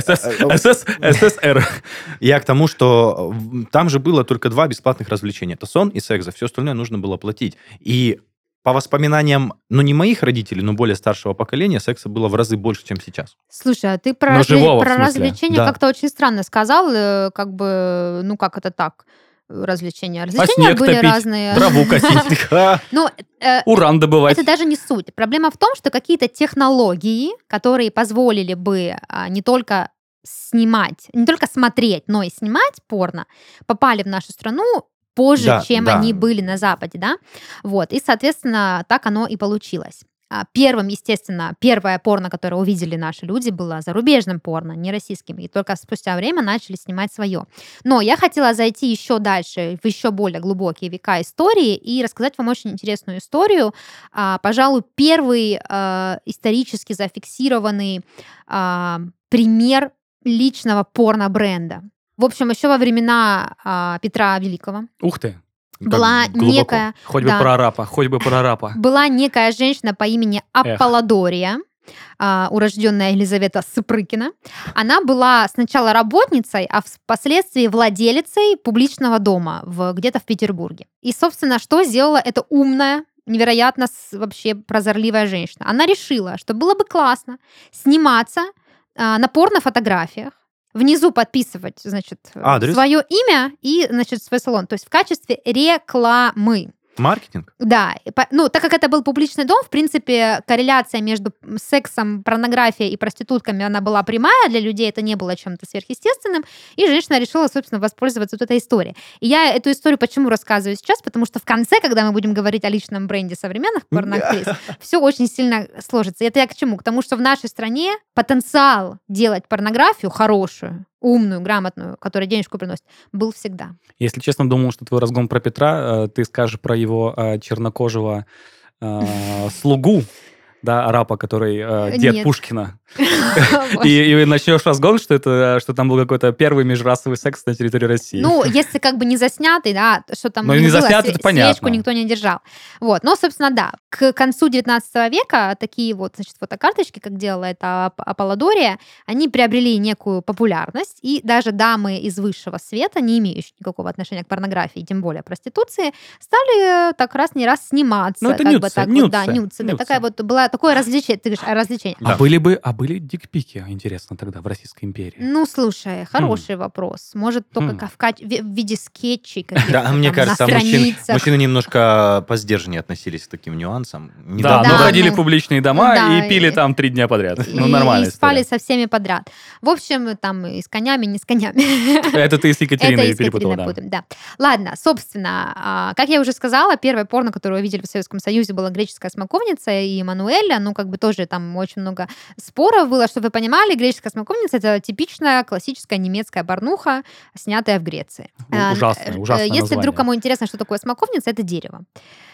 СС, СС, СССР. Я к тому, что там же было только два бесплатных развлечения. Это сон и секс. За все остальное нужно было платить. И по воспоминаниям, ну, не моих родителей, но более старшего поколения, секса было в разы больше, чем сейчас. Слушай, а ты про, разве- живого, про развлечения Да. как-то очень странно сказал, э, как бы, ну как это так, развлечения? Развлечения А были топить, разные. Траву косить, Ну, э, уран добывать. это даже не суть. Проблема в том, что какие-то технологии, которые позволили бы а, не только снимать, не только смотреть, но и снимать порно, попали в нашу страну позже, Да, чем да. они были на Западе, да? Вот, и, соответственно, так оно и получилось. А Первым, естественно, первое порно, которое увидели наши люди, было зарубежным порно, не российским. И только спустя время начали снимать свое. Но я хотела зайти еще дальше, в еще более глубокие века истории и рассказать вам очень интересную историю. А, Пожалуй, первый а, исторически зафиксированный пример личного порно-бренда. В общем, еще во времена Петра Великого Ух ты. Как была глубоко. некая Хоть бы Да. прорапа, хоть бы прорапа. была некая женщина по имени Аполлодория. а, урожденная Елизавета Сыпрыкина. Она была сначала работницей, а впоследствии владелицей публичного дома в, где-то в Петербурге. И, собственно, что сделала эта умная, невероятно вообще прозорливая женщина? Она решила, что было бы классно сниматься а, на порно-фотографиях, внизу подписывать, значит, Адрес. свое имя и, значит, свой салон. То есть в качестве рекламы. Маркетинг? Да, ну, так как это был публичный дом, в принципе, корреляция между сексом, порнографией и проститутками, она была прямая, для людей это не было чем-то сверхъестественным, и женщина решила, собственно, воспользоваться вот этой историей. И я эту историю почему рассказываю сейчас, потому что в конце, когда мы будем говорить о личном бренде современных порноактрис, все очень сильно сложится. Это я к чему? К тому, что в нашей стране потенциал делать порнографию хорошую, умную, грамотную, которая денежку приносит, был всегда. Если честно, думал, что твой разгон про Петра, э, ты скажешь про его э, чернокожего э, слугу, да, арапа, который э, дед Нет. Пушкина. И, начнешь разгон, что это, что там был какой-то первый межрасовый секс на территории России. Ну, если как бы не заснятый, да, что там Ну, не было, заснятый, понятно. свечку никто не держал. Вот, но, собственно, да, к концу 19 века такие вот, значит, фотокарточки, как делала это Ап- Аполлодория, они приобрели некую популярность, и даже дамы из высшего света, не имеющие никакого отношения к порнографии, тем более проституции, стали э, так раз не раз сниматься. Ну, это как бы нюцы, так вот, да, нюцы, нюцы, да, нюцы. такая вот была такое развлечение, ты говоришь, а, развлечение. А Да. были бы, а были дикпики, интересно, тогда в Российской империи? Ну, слушай, хороший вопрос. Может, только Хм. ка- в, виде скетчей каких-то Да, а мне там, кажется, на мужчин- мужчины немножко посдержаннее относились к таким нюансам. Да, Недавно но Да, ходили ну, в публичные дома да, и пили и- там три дня подряд. И, Ну, нормально. и спали со всеми подряд. В общем, там и с конями, не с конями. Это ты с Екатериной перепутала, да. да. Ладно, собственно, а, как я уже сказала, первое порно, которое вы видели в Советском Союзе, была греческая смоковница и Мануэля. Ну, как бы тоже там очень много споров было, чтобы вы понимали, греческая смоковница это типичная классическая немецкая порнуха, снятая в Греции. У- А, ужасное, э, ужасное Если название. вдруг кому интересно, что такое смоковница, это дерево.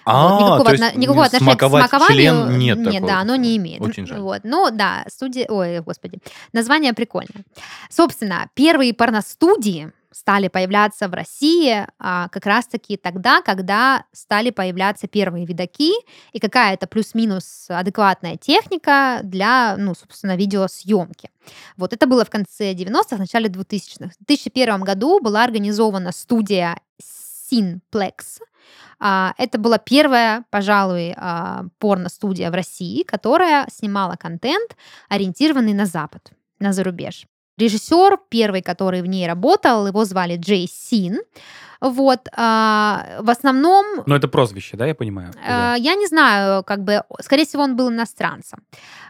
А, Вот, никакого, то есть отно- никакого отношения к смакованию нет нет, такого. да, оно не имеет. Очень жаль. Вот, ну да, студия, ой, господи, название прикольное. Собственно, первые порностудии стали появляться в России а, как раз-таки тогда, когда стали появляться первые видаки и какая-то плюс-минус адекватная техника для, ну, собственно, видеосъемки. Вот это было в конце 90-х, начале 2000-х. В 2001 году была организована студия Cineplex, а, Это была первая, пожалуй, а, порно-студия в России, которая снимала контент, ориентированный на Запад, на зарубеж. Режиссер, первый, который в ней работал, его звали Джей Син. Вот, а, в основном Но это прозвище, да, я понимаю? Э, Я не знаю, как бы, скорее всего, он был иностранцем,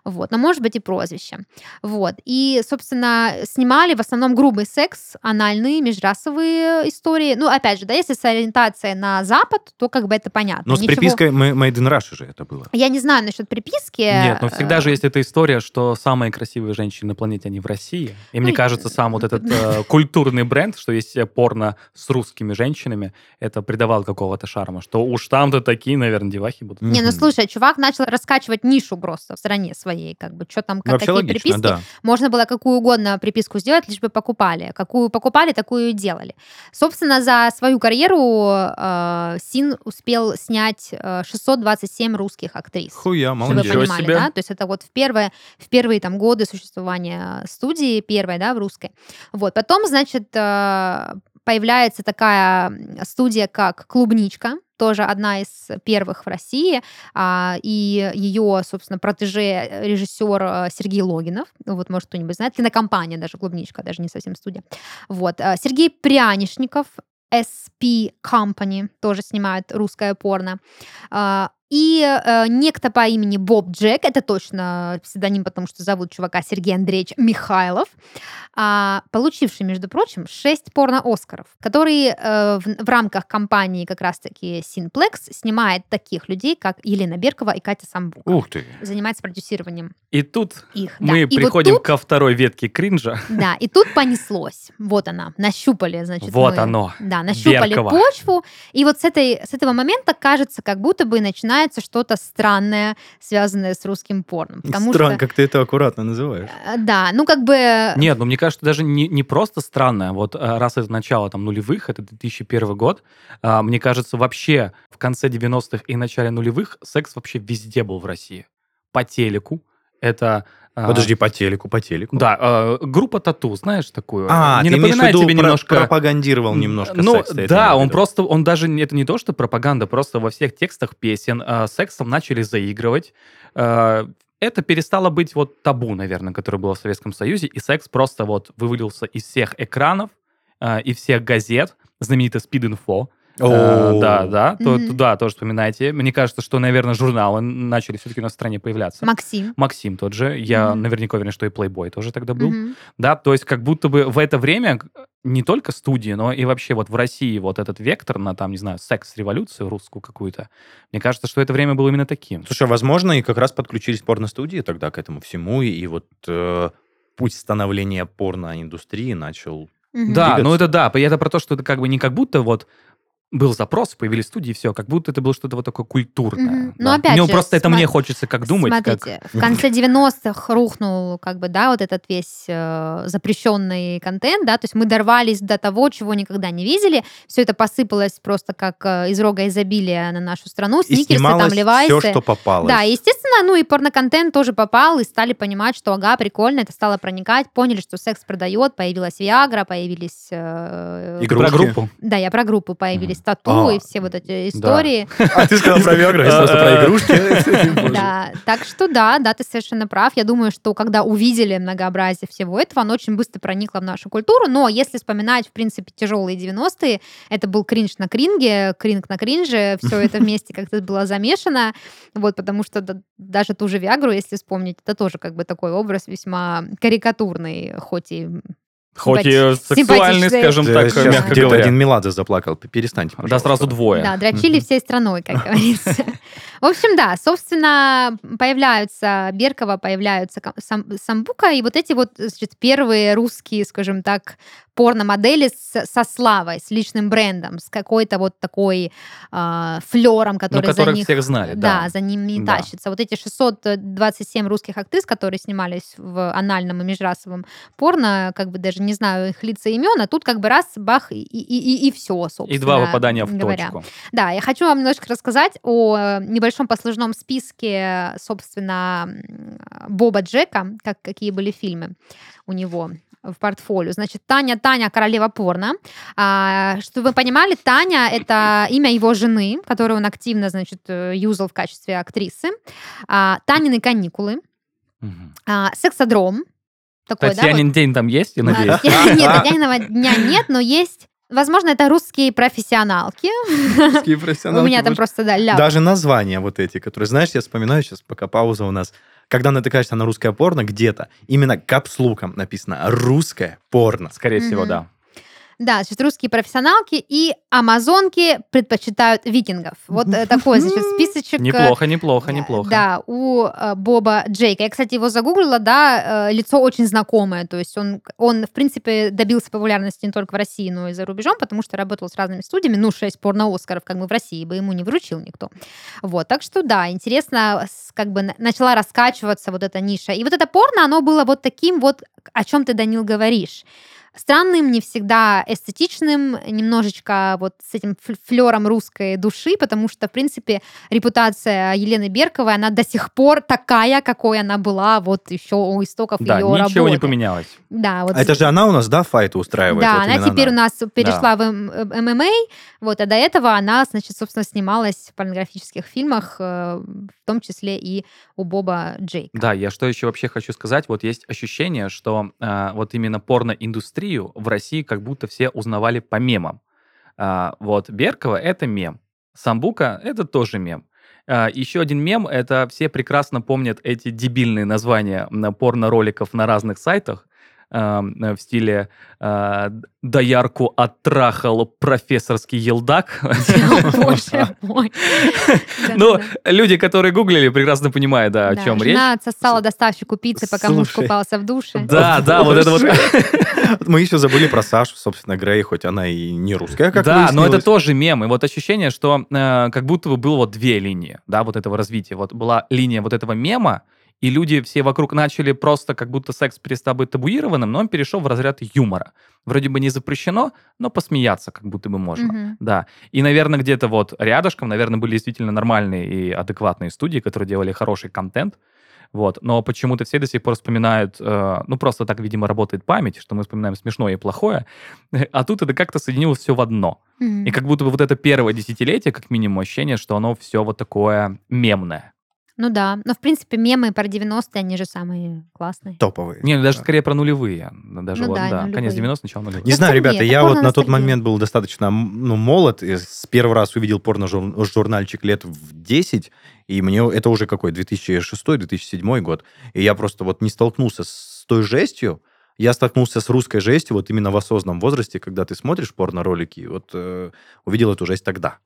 вот, но может быть и прозвище, вот. И, собственно, снимали в основном грубый секс, анальные, межрасовые истории. Ну, опять же, да, если с ориентацией на Запад, то как бы это понятно. Но с Ничего- припиской «Ma- Made in Russia же это было. Я не знаю насчет приписки. Нет, но всегда же э, есть эта история, что самые красивые женщины на планете, они в России. И мне Ну, кажется, сам вот этот э, культурный бренд, что есть э, порно с русскими женщинами, это придавало какого-то шарма, что уж там-то такие, наверное, девахи будут. Не, ну слушай, чувак начал раскачивать нишу просто в стране своей, как бы, что там, как, Вообще какие логично, приписки. да. Можно было какую угодно приписку сделать, лишь бы покупали. Какую покупали, такую и делали. Собственно, за свою карьеру э, Син успел снять э, 627 русских актрис. Хуя, Чтобы вы молодец. Понимали, себе. да? То есть это вот в первые, в первые там годы существования студии, первой, да, в русской. Вот. Потом, значит, э, появляется такая студия, как «Клубничка», тоже одна из первых в России, а, и ее, собственно, протеже режиссер э, Сергей Логинов, Ну, вот, может, кто-нибудь знает, кинокомпания даже «Клубничка», даже не совсем студия. Вот. а, Сергей Прянишников, SP Company, тоже снимают русское порно. И э, некто по имени Боб Джек, это точно псевдоним, потому что зовут чувака Сергей Андреевич Михайлов, а, получивший, между прочим, 6 порно-оскаров, который э, в, в рамках компании как раз-таки Cineplex снимает таких людей, как Елена Беркова и Катя Самбук. Ух ты. Занимается продюсированием И тут их. да. мы И вот приходим тут- ко второй ветке кринжа. да, и тут понеслось. Вот она, нащупали, значит. Вот мы- оно. Да, нащупали Беркова. почву. И вот с, этой, с этого момента кажется, как будто бы начинается что-то странное, связанное с русским порном. Потому Странно, что, как ты это аккуратно называешь. э, да, ну как бы... Нет, ну мне кажется, даже не, не просто странно, вот э, раз это начало там нулевых, это 2001 год, а, мне кажется, вообще в конце 90-х и начале нулевых секс вообще везде был в России. По телеку, Это... а, Подожди, по телеку, по телеку. Да, э, группа Тату, знаешь такую? А, не ты напоминает тебе про- немножко... пропагандировал немножко ну, секс, да, он просто, он даже, это не то, что пропаганда, просто во всех текстах песен э, сексом начали заигрывать. Э, это перестало быть вот табу, наверное, которое было в Советском Союзе, и секс просто вот вывалился из всех экранов, э, и всех газет, знаменитый Speed.info. Э, О. да, да, туда тоже вспоминайте. Мне кажется, что, наверное, журналы начали все-таки у нас в стране появляться. Максим. Максим тот же, я наверняка уверен, что и Playboy тоже тогда был. Да, то есть как будто бы в это время не только студии, но и вообще вот в России вот этот вектор на там, не знаю, секс-революцию русскую какую-то, мне кажется, что это время было именно таким. Слушай, возможно, и как раз подключились порностудии тогда к этому всему, и, и вот э, путь становления порноиндустрии начал... Да, ну это да, и это про то, что это как бы не как будто вот был запрос, появились студии, все, как будто это было что-то вот такое культурное. Ну, да. опять Ну, же, просто это мне хочется как думать, как... Смотрите, в конце 90-х рухнул, как бы, да, вот этот весь э, запрещенный контент, да, то есть мы дорвались до того, чего никогда не видели, все это посыпалось просто как э, из рога изобилия на нашу страну, сникерсы, там, левайсы. все, что попалось. Да, естественно, ну и порноконтент тоже попал, и стали понимать, что, ага, прикольно, это стало проникать, поняли, что секс продает, появилась Виагра, появились... э, Игрушки. Про группу. Да, я про группу, появились Мгм. тату А, и все вот эти истории. А ты сказал про Виагру, я сразу про игрушки. Да, так что да, да, ты совершенно прав. Я думаю, что когда увидели многообразие всего этого, оно очень быстро проникло в нашу культуру. Но если вспоминать, в принципе, тяжелые 90-е, это был кринж на кринге, кринг на кринже, все это вместе как-то было замешано. Вот, потому что да- даже ту же Виагру, если вспомнить, это тоже как бы такой образ весьма карикатурный, хоть и Хоть и сексуальный, скажем Да, так, мягко где-то говоря. один Меладзе заплакал. Перестаньте, Да, пожалуйста. сразу двое. Да, дрочили всей страной, как говорится. В общем, да, собственно, появляются Беркова, появляются Самбука, и вот эти вот, значит, первые русские, скажем так, порно-модели с- со славой, с личным брендом, с какой-то вот такой а, флером, который за них... всех знали, Да, да. за ними Да. тащится. Вот эти 627 русских актрис, которые снимались в анальном и межрасовом порно, как бы даже не знаю их лица и имен, а тут как бы раз, бах, и, и, и, все, собственно И два попадания в говоря. точку. Да, я хочу вам немножко рассказать о э, небольшом послужном списке, собственно, Боба Джека, как, какие были фильмы у него в портфолио. Значит, Таня, Таня, королева порно. А, чтобы вы понимали, Таня — это имя его жены, которую он активно, значит, э, юзал в качестве актрисы. А, Танины каникулы. Мгм. А, сексодром. Такой, да, вот. Татьянин день там есть, я А, надеюсь? Татьяна- Нет, Татьяниного дня нет, но есть... Возможно, это русские профессионалки. У меня там просто, да, ляп. Даже названия вот эти, которые, знаешь, я вспоминаю сейчас, пока пауза у нас, когда натыкаешься на русское порно, где-то именно капслуком написано «русское порно». Скорее всего, да. Да, значит, русские профессионалки и амазонки предпочитают викингов. Вот э, такой, значит, списочек. э, Неплохо, неплохо, э, неплохо. Да, у Боба Джейка. Я, кстати, его загуглила, да, лицо очень знакомое. То есть он, он, в принципе, добился популярности не только в России, но и за рубежом, потому что работал с разными студиями. Ну, шесть порно-оскаров, как бы в России бы ему не вручил никто. Вот, так что, да, интересно, как бы на- начала раскачиваться вот эта ниша. И вот это порно, оно было вот таким вот, о чем ты, Данил, говоришь странным, не всегда эстетичным, немножечко вот с этим фл- флером русской души, потому что, в принципе, репутация Елены Берковой, она до сих пор такая, какой она была вот еще у истоков Да, ее ничего не работы. поменялось. Да, вот А это же она у нас, да, файты устраивает? да, Вот она теперь у нас перешла в М- Да. ММА, вот, а до этого она, значит, собственно, снималась в порнографических фильмах, э, в том числе и у Боба Джейка. Да, я что еще вообще хочу сказать, вот есть ощущение, что э, вот именно порноиндустрию в России как будто все узнавали по мемам. А, вот Беркова — это мем, Самбука — это тоже мем. А, еще один мем — это все прекрасно помнят эти дебильные названия м, порно-роликов на разных сайтах, эм, в стиле э, «Доярку оттрахал профессорский елдак». Боже мой. Ну, люди, которые гуглили, прекрасно понимают, да, о чем речь. Жена отсосала доставщику пиццы, пока муж купался в душе. Да, да, вот это вот. Мы еще забыли про Сашу, собственно, Грей, хоть она и не русская, как да, но это тоже мем. И вот ощущение, что э, как будто бы было вот две линии, да, вот этого развития. Вот была линия вот этого мема, и люди все вокруг начали просто как будто секс перестал быть табуированным, но он перешел в разряд юмора. Вроде бы не запрещено, но посмеяться как будто бы можно. Мгм. Да. И, наверное, где-то вот рядышком, наверное, были действительно нормальные и адекватные студии, которые делали хороший контент. Вот. Но почему-то все до сих пор вспоминают, э, ну, просто так, видимо, работает память, что мы вспоминаем смешное и плохое, а тут это как-то соединилось все в одно. Мгм. И как будто бы вот это первое десятилетие, как минимум, ощущение, что оно все вот такое мемное. Ну да. Но, в принципе, мемы про 90-е, они же самые классные. Топовые. Не, ну, даже Да. скорее про нулевые. Даже Ну вот, да, да, нулевые. конец 90 начало нулевых. Не знаю, ребята, я вот на тот момент был достаточно ну, молод. и с первый раз увидел порно-журнальчик лет в 10, и мне это уже какой, 2006-2007 год. И я просто вот не столкнулся с той жестью, я столкнулся с русской жестью вот именно в осознанном возрасте, когда ты смотришь порно-ролики, вот э, увидел эту жесть тогда.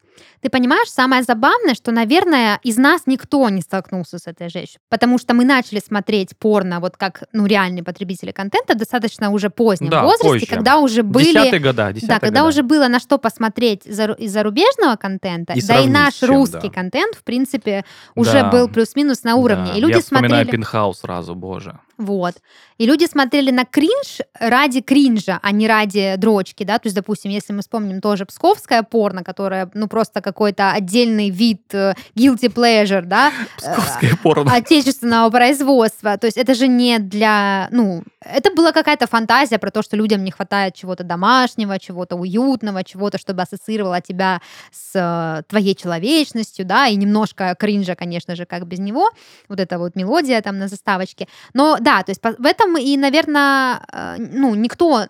Ты понимаешь, самое забавное, что, наверное, из нас никто не столкнулся с этой жестью, потому что мы начали смотреть порно вот как, ну, реальные потребители контента достаточно уже позднем Да, возрасте, позже. когда уже были... Десятые года, Да, десятые когда года. уже было на что посмотреть из зарубежного контента, И да и наш чем, русский да. контент, в принципе, уже Да. был плюс-минус на уровне. Да, И люди Я вспоминаю смотрели... Пентхаус сразу, боже. Вот. И люди смотрели на кринж ради кринжа, а не ради дрочки, да, то есть, допустим, если мы вспомним тоже псковское порно, которое, ну, просто какой-то отдельный вид э, guilty pleasure, да, Псковское порно. отечественного производства. То есть это же не для... Ну, это была какая-то фантазия про то, что людям не хватает чего-то домашнего, чего-то уютного, чего-то, чтобы ассоциировало тебя с э, твоей человечностью, да, и немножко кринжа, конечно же, как без него. Вот эта вот мелодия там на заставочке. Но да, то есть в этом и, наверное, э, ну, никто,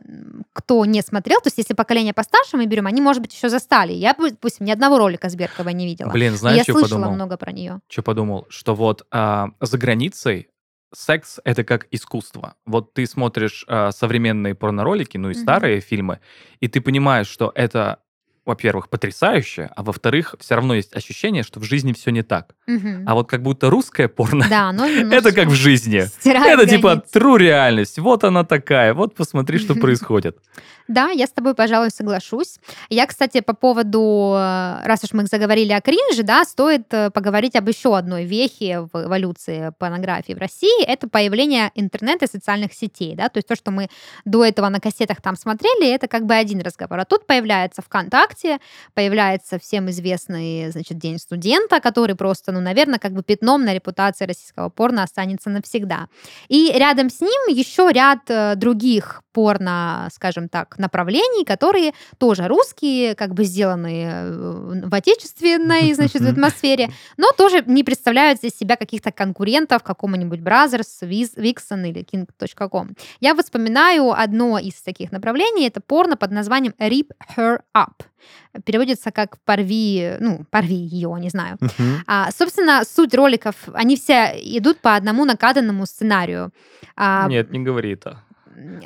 кто не смотрел, то есть если поколение постарше мы берем, они, может быть, еще застали. Я, допустим, ни одного ролика с Берковой не видела. Блин, знаешь, я что слышала подумал? много про нее. Что подумал? Что вот а, за границей секс — это как искусство. Вот ты смотришь а, современные порноролики, ну и старые фильмы, и ты понимаешь, что это, во-первых, потрясающе, а во-вторых, все равно есть ощущение, что в жизни все не так. Мгм. А вот как будто русское порно Да, но это как в жизни. Это типа границы. true реальность. Вот она такая. Вот посмотри, что происходит. Да, я с тобой, пожалуй, соглашусь. Я, кстати, по поводу, э, раз уж мы заговорили о кринже, да, стоит э, поговорить об еще одной вехе в эволюции порнографии в России. Это появление интернета и социальных сетей, да, то есть то, что мы до этого на кассетах там смотрели, это как бы один разговор. А тут появляется ВКонтакте, появляется всем известный, значит, День студента, который просто, ну, наверное, как бы пятном на репутации российского порно останется навсегда. И рядом с ним еще ряд э, других порно, скажем так, направлений, которые тоже русские, как бы сделанные э, в отечественной, значит, атмосфере, но тоже не представляют здесь себя каких-то конкурентов какому-нибудь Brothers, Vixen или King.com. Я вспоминаю одно из таких направлений, это порно под названием Rip Her Up. Переводится как «порви», ну, «порви ее», не знаю. Мгм. А, собственно, суть роликов, они все идут по одному накаданному сценарию. А, Нет, не говори это.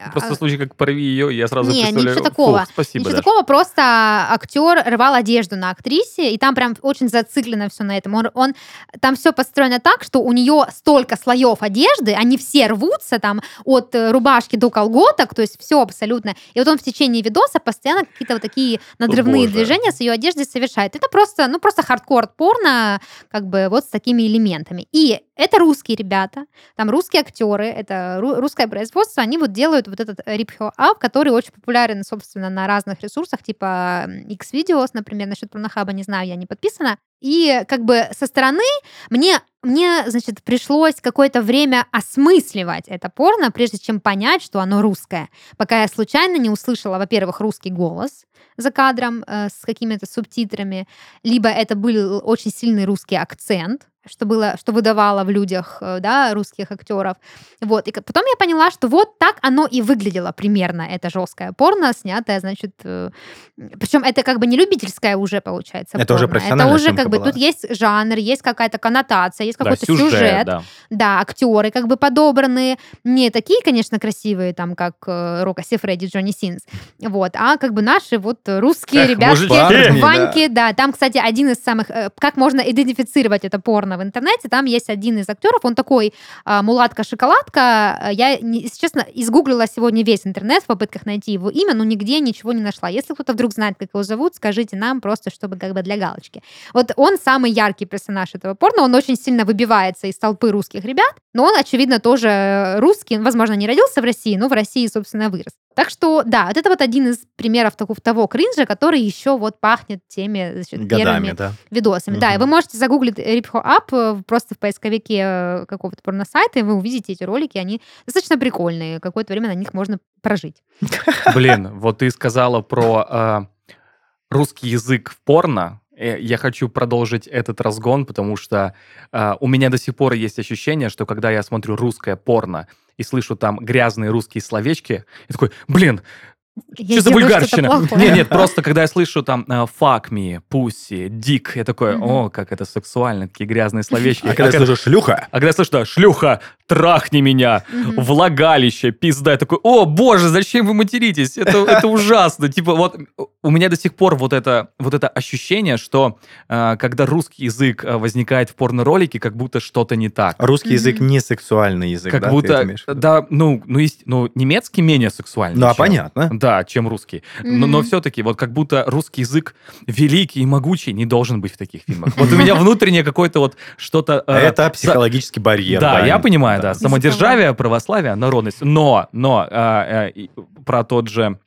А, Просто случай, как порви ее, я сразу Не, представляю... ничего такого. Фух, спасибо, Ничего Даша. такого, просто актер рвал одежду на актрисе, и там прям очень зациклено все на этом. Он, он- там все построено так, что у нее столько слоев одежды, они все рвутся там от э, рубашки до колготок, то есть все абсолютно. И вот он в течение видоса постоянно какие-то вот такие надрывные боже. движения с ее одеждой совершает. Это просто, ну просто хардкор порно, как бы вот с такими элементами. И это русские ребята, там русские актеры, это ру- русское производство, они вот делают вот этот Rip Her Up, который очень популярен, собственно, на разных ресурсах, типа X-Videos, например, насчет порнохаба, не знаю, я не подписана. И как бы со стороны мне, мне, значит, пришлось какое-то время осмысливать это порно, прежде чем понять, что оно русское. Пока я случайно не услышала, во-первых, русский голос за кадром э, с какими-то субтитрами, либо это был очень сильный русский акцент, что было, что выдавало в людях, э, да, русских актеров. Вот. И потом я поняла, что вот так оно и выглядело примерно, это жесткое порно, снятое, значит, причем это как бы не любительское уже получается. Это уже порно. профессиональная Это уже как бы была. тут есть жанр, есть какая-то коннотация, есть Да, какой-то сюжет, сюжет, да. да, актеры как бы подобранные, не такие, конечно, красивые, там, как э, Рока Сифреди, Джонни Синс, вот, а как бы наши вот русские Эх, ребятки, мужички. Парни, Ваньки, да. Там, кстати, один из самых... э, Как можно идентифицировать это порно в интернете? Там есть один из актеров, он такой а, мулатка-шоколадка. Э, Я, если честно, изгуглила сегодня весь интернет в попытках найти его имя, но нигде ничего не нашла. Если кто-то вдруг знает, как его зовут, скажите нам просто, чтобы как бы для галочки. Вот он самый яркий персонаж этого порно, он очень сильно выбивается из толпы русских ребят, но он, очевидно, тоже русский, возможно, не родился в России, но в России, собственно, вырос. Так что, да, вот это вот один из примеров такого, того кринжа, который еще вот пахнет теми значит, Годами, первыми да. видосами. Да, и вы можете загуглить Ripho Up э, просто в поисковике э, какого-то порносайта, и вы увидите эти ролики, они достаточно прикольные, какое-то время на них можно прожить. Блин, вот ты сказала про э, русский язык в порно. Э, Я хочу продолжить этот разгон, потому что э, у меня до сих пор есть ощущение, что когда я смотрю русское порно и слышу там грязные русские словечки, я такой, блин, Я что за плохое. Нет, нет, просто когда я слышу там э, fuck me, pussy, dick, я такой, о, как это сексуально, такие гразные словечки. А когда я слышу шлюха, а когда я слышу, да, шлюха, трахни меня, влагалище, пизда. Я такой, о, боже, зачем вы материтесь? Это, это ужасно. Типа вот у меня до сих пор вот это, вот это ощущение, что э, когда русский язык э, возникает в порно-ролике, как будто что-то не так. русский язык не сексуальный язык, Как да, будто, да, ну, ну, есть, ну, немецкий менее сексуальный. Ну, а понятно. Да, чем русский. Но, но Мгм. все-таки, вот как будто русский язык великий и могучий не должен быть в таких фильмах. Вот у меня внутреннее какое-то вот что-то... э, Это психологический барьер. да, я понимаю, да. Самодержавие, православие, народность. Но, но э, э, про тот же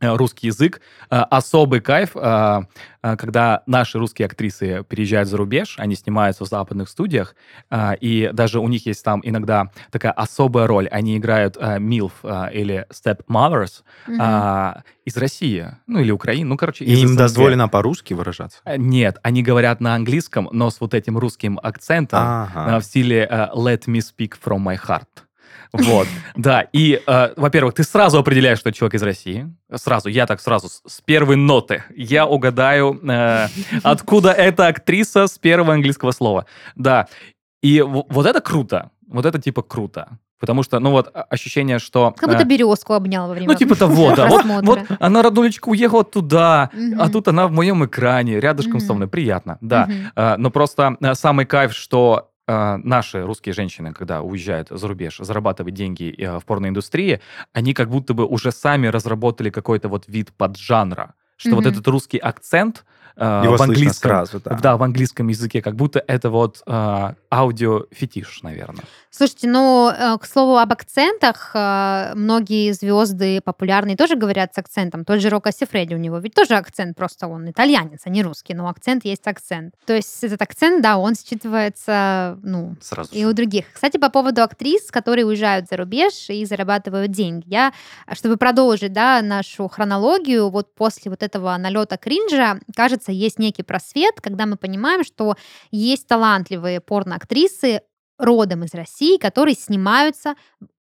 русский язык э, особый кайф, э, э, когда наши русские актрисы переезжают за рубеж, они снимаются в западных студиях, э, и даже у них есть там иногда такая особая роль. Они играют э, MILF э, или stepmothers а, из России, ну или Украины, ну короче, И им СНГ. дозволено по-русски выражаться? Э, Нет, они говорят на английском, но с вот этим русским акцентом Ага. э, в стиле э, «Let me speak from my heart». Вот, да. И, э, во-первых, ты сразу определяешь, что человек из России. Сразу, я так сразу, с- с первой ноты. Я угадаю, э, откуда эта актриса с первого английского слова. Да. И вот это круто. Вот это типа круто. Потому что, ну вот, а- ощущение, что... Как будто э, березку обнял во время ну, типа того, да. Вот, вот она, роднулечка, уехала туда, Мгм. а тут она в моем экране, рядышком со Мгм. мной. Приятно, да. Э, Но просто э, самый кайф, что наши русские женщины, когда уезжают за рубеж, зарабатывать деньги э, в порноиндустрии, они как будто бы уже сами разработали какой-то вот вид поджанра. Что вот Мгм. этот русский акцент э, Его в английском, сразу, да. да, в английском языке, как будто это вот э, аудиофетиш, наверное. Слушайте, ну, э, к слову об акцентах, э, многие звезды популярные тоже говорят с акцентом. Тот же Рокко Сифреди у него ведь тоже акцент, просто он итальянец, а не русский, но акцент есть акцент. То есть этот акцент, да, он считывается, ну, Сразу. и у других. Кстати, по поводу актрис, которые уезжают за рубеж и зарабатывают деньги. Я, чтобы продолжить, да, нашу хронологию, вот после вот этого налета кринжа, кажется, есть некий просвет, когда мы понимаем, что есть талантливые порноактрисы родом из России, которые снимаются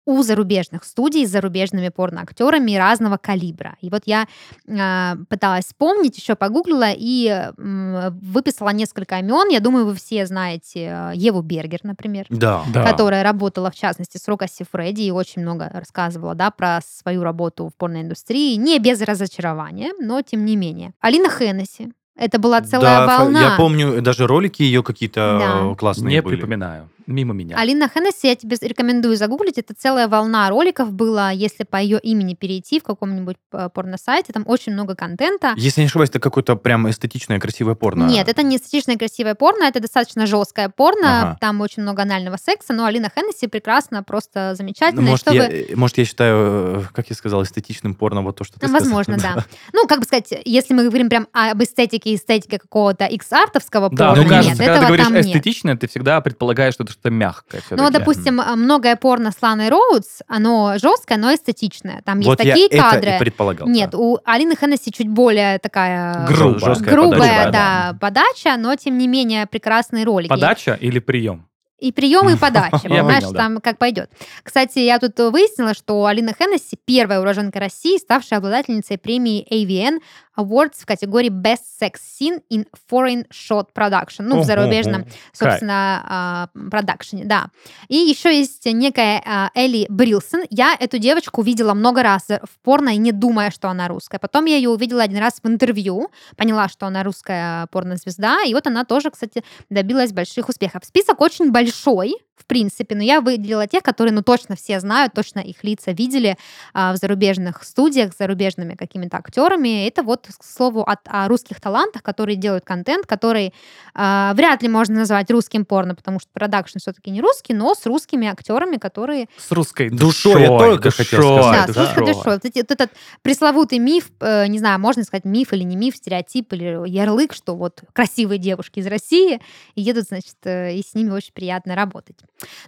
у зарубежных студий с зарубежными порноактерами разного калибра. И вот я э, пыталась вспомнить, еще погуглила и м, выписала несколько имен. Я думаю, вы все знаете э, Еву Бергер, например Да. Да. которая работала, в частности, с Рокко Сифреди и очень много рассказывала, да, про свою работу в порноиндустрии. Не без разочарования, но тем не менее. Алина Хеннесси. Это была целая Да, волна. Я помню, даже ролики ее какие-то Да. э, классные Не были. припоминаю. Мимо меня. Алина Хеннесси, я тебе рекомендую загуглить. Это целая волна роликов была, если по ее имени перейти в каком-нибудь э, порносайте. Там очень много контента. Если не ошибаюсь, это какое-то прям эстетичное, красивое порно. Нет, это не эстетичное красивое порно, это достаточно жесткое порно. Ага. Там очень много анального секса, но Алина Хеннесси прекрасно, просто Ну, замечательная. может, чтобы... я, э, может, я считаю, э, как я сказал, эстетичным порно вот то, что ты Ну, сказал. Возможно, да. Ну, как бы сказать, если мы говорим прям об эстетике, эстетике какого-то икс-артовского Да, порно, ну кажется, нет, когда ты этого говоришь там нет. эстетичное, ты всегда предполагаешь, что это что-то мягкое. Ну, вот, допустим, многое порно с Ланой Роудс, оно жесткое, но эстетичное. Там есть Вот я такие это кадры. и предполагал. Нет, да. у Алины Хеннесси чуть более такая Грубо. Жесткая грубая, подача, да, подача, но тем не менее прекрасные ролики. Подача или прием? И прием, и подача. Я Понимаешь, понял, да. там как пойдет. Кстати, я тут выяснила, что Алина Хеннесси первая уроженка России, ставшая обладательницей премии AVN Awards в категории Best Sex Scene in Foreign Shot Production. Ну, в зарубежном, собственно, а, продакшене, да. И еще есть некая а, Элли Брилсон. Я эту девочку видела много раз в порно, и не думая, что она русская. Потом я ее увидела один раз в интервью, поняла, что она русская порнозвезда, и вот она тоже, кстати, добилась больших успехов. Список очень большой, в принципе, но я выделила тех, которые, ну, точно все знают, точно их лица видели а, в зарубежных студиях, с зарубежными какими-то актерами. Это вот, к слову, от, о русских талантах, которые делают контент, который а, вряд ли можно назвать русским порно, потому что продакшн все-таки не русский, но с русскими актерами, которые... С русской Душой, я только хотел душой, сказать. Да, да. с русской душой. Вот, эти- вот этот пресловутый миф, э, не знаю, можно сказать миф или не миф, стереотип или ярлык, что вот красивые девушки из России едут, значит, э, и с ними очень приятно работать.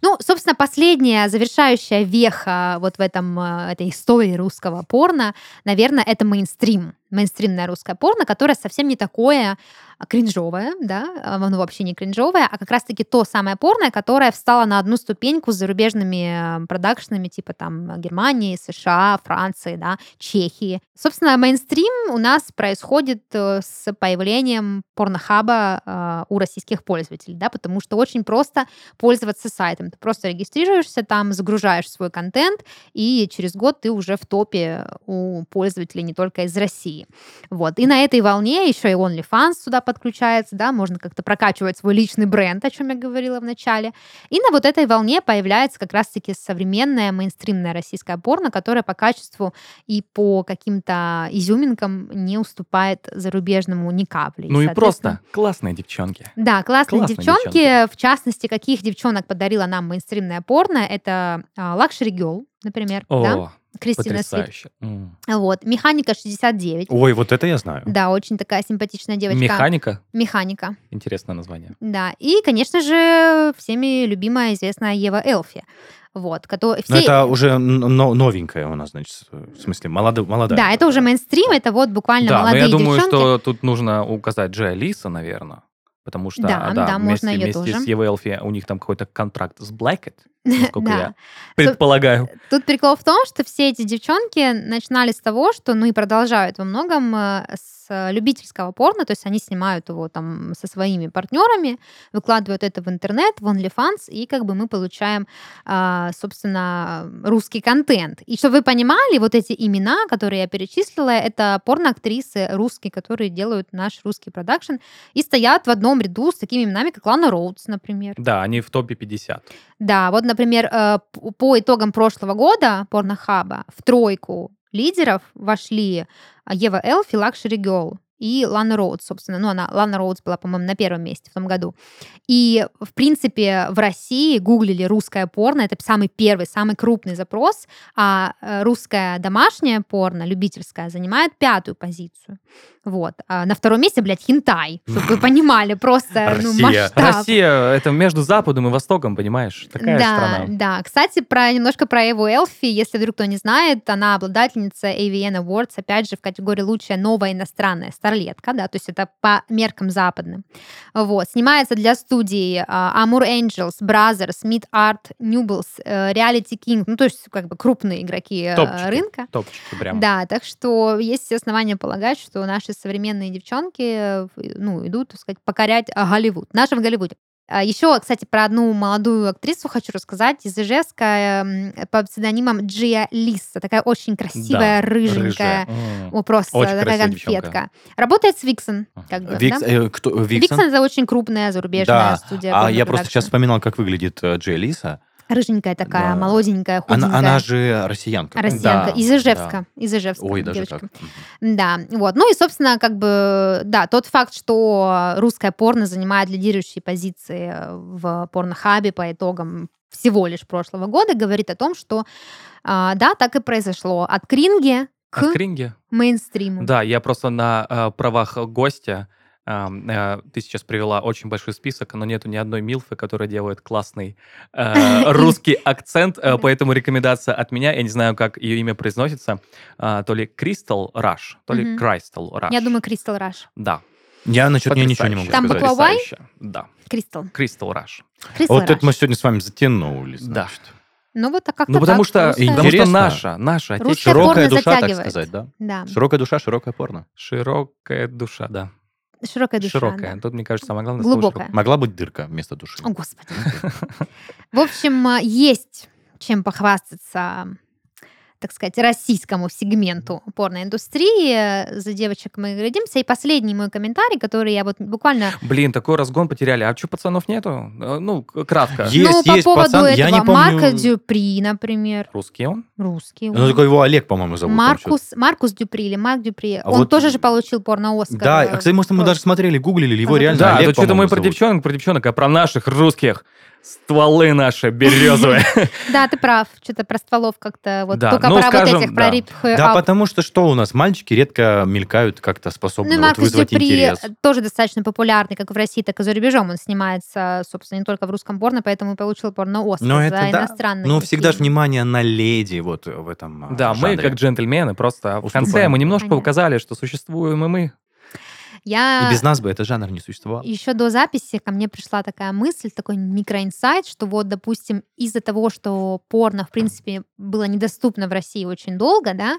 Ну, собственно, последняя завершающая веха вот в этом, э, этой истории русского порно, наверное, это мейнстрим. Мейнстримное русское порно, которое совсем не такое а, кринжовое, да, а, оно вообще не кринжовое, а как раз-таки то самое порно, которое встало на одну ступеньку с зарубежными продакшенами, типа там Германии, США, Франции, да, Чехии. Собственно, мейнстрим у нас происходит э, с появлением порнохаба э, у российских пользователей, да, потому что очень просто пользоваться сайтом. Ты просто регистрируешься там, загружаешь свой контент, и через год ты уже в топе у пользователей не только из России. Вот. И на этой волне еще и OnlyFans сюда подключается, да, можно как-то прокачивать свой личный бренд, о чем я говорила в начале. И на вот этой волне появляется как раз-таки современная мейнстримная российская порно, которая по качеству и по каким-то изюминкам не уступает зарубежному ни капли. Ну и просто классные девчонки. да, классные, Классные девчонки. девчонки. В частности, каких девчонок подарила нам мейнстримная порно, это Luxury Girl, например, да? Кристина потрясающе. М. Вот, Механика 69. Ой, вот это я знаю. Да, очень такая симпатичная девочка. Механика. Механика. Интересное название. Да. И, конечно же, всеми любимая, известная Ева Элфи. Вот, который... Но это уже но- новенькая у нас, значит, в смысле, молодая. молодая. Да, это уже мейнстрим, это вот буквально Да, но молодые я думаю, девчонки. что тут нужно указать Джея Лиса, наверное. Потому что, Да, а, да, вместе, можно её вместе тоже. с Элфи у них там какой-то контракт с Blackett, насколько Да. я предполагаю. Тут прикол в том, что все эти девчонки начинали с того, что, ну и продолжают во многом э, с любительского порно, то есть они снимают его там со своими партнерами, выкладывают это в интернет, в OnlyFans, и как бы мы получаем, а, собственно, русский контент. И чтобы вы понимали, вот эти имена, которые я перечислила, это порноактрисы русские, которые делают наш русский продакшн, и стоят в одном ряду с такими именами, как Лана Роудс, например. Да, они в топе 50. Да, вот, например, э, по итогам прошлого года Порнохаба в тройку лидеров вошли Ева Элфи, Luxury Girl и Лана Роудс, собственно. Ну, она, Лана Роудс была, по-моему, на первом месте в том году. И, в принципе, в России гуглили русское порно. Это самый первый, самый крупный запрос. А э, русское домашнее порно, любительское, занимает пятую позицию. Вот. А на втором месте, блядь, хинтай. Чтобы вы понимали просто ну, Россия. масштаб. Россия, это между Западом и Востоком, понимаешь? Такая да, страна. Да, кстати, про немножко про Эву Элфи, если вдруг кто не знает, она обладательница AVN Awards, опять же, в категории лучшая новая иностранная старлетка, да, то есть это по меркам западным. Вот, снимается для студий а, Amur Angels, Brothers, Mid Art, Newbills, э, Reality King, ну, то есть как бы крупные игроки э, Топчики. рынка. Топчики прям. Да, так что есть все основания полагать, что наши современные девчонки э, ну, идут, так сказать, покорять Голливуд, в нашем Голливуде. А Еще, кстати, про одну молодую актрису хочу рассказать из Ижевска м, под псевдонимом Джия Лиса. Такая очень красивая, Да, рыженькая. рыжая. Просто Очень такая конфетка. девчонка. Работает с Виксон. Как бы, Викс- да? э, кто, Виксон? Виксон это очень крупная зарубежная Да, студия. а я просто сейчас вспоминал, как выглядит э, Джей Лиса. Рыженькая такая, Да. молоденькая, худенькая. Она, она же россиянка. Россиянка. Да, из Ижевска. Из Ижевска. Ой, даже девочка. так. Да, вот. Ну и, собственно, как бы, да, тот факт, что русское порно занимает лидирующие позиции в порнохабе по итогам всего лишь прошлого года, говорит о том, что, а, да, так и произошло. От кринги к От кринги? мейнстриму. Да, я просто на э, правах гостя. Э, ты сейчас привела очень большой список, но нету ни одной милфы, которая делает классный э, русский акцент, э, Да. поэтому рекомендация от меня. Я не знаю, как ее имя произносится. э, то ли Crystal Rush, то ли. Crystal Rush. Я думаю, Кристал Раш. Да. Я насчет нее ничего не могу Там сказать. буква Y? Да. Кристал. Crystal Rush. Вот это мы сегодня с вами затянули, Да. значит. Ну вот так как-то Ну, потому так, что, русское- потому что Интересно. наша, наша порно Широкая душа, так сказать, да? Да, Широкая душа, широкое порно. широкая душа, да. Широкая душа. Широкая. да. Тут, мне кажется, самое главное слово Глубокая. Могла быть дырка вместо души. О, Господи. В общем, а, есть чем похвастаться так сказать, российскому сегменту порноиндустрии. За девочек мы глядимся. И последний мой комментарий, который я вот буквально... Блин, такой разгон потеряли. А что, пацанов нету? Э, Ну, кратко. Есть, ну, по есть поводу пацан, этого я не помню- Марка Дюпри, например. Русский он? Русский. Ну, он. только его Олег, по-моему, зовут. Маркус, Маркус Дюпри или Марк Дюпри. А он вот- тоже же получил порно-Оскар. Да, а, кстати, мы, мы даже смотрели, гуглили, его Ага. реально Да, Олег, тут что-то мы про девчонок, про девчонок, а про наших русских. Стволы наши березовые. Да, ты прав. Что-то про стволов как-то. Вот Да, только ну, про скажем, вот этих, про да. рип Да, потому что что у нас, мальчики редко мелькают как-то способны Ну, вот вызвать Дюпри интерес. тоже достаточно популярный, как в России, так и за рубежом. Он снимается, собственно, не только в русском порно, поэтому и получил порно-Оскар Но за это да. иностранные Но всегда же внимание на леди вот в этом а, Да, мы как джентльмены, просто в конце мы немножко Понятно. указали, что существуем и мы. Я... И без нас бы этот жанр не существовал. Еще до записи ко мне пришла такая мысль, такой микроинсайт, что вот, допустим, из-за того, что порно, в принципе, было недоступно в России очень долго, да,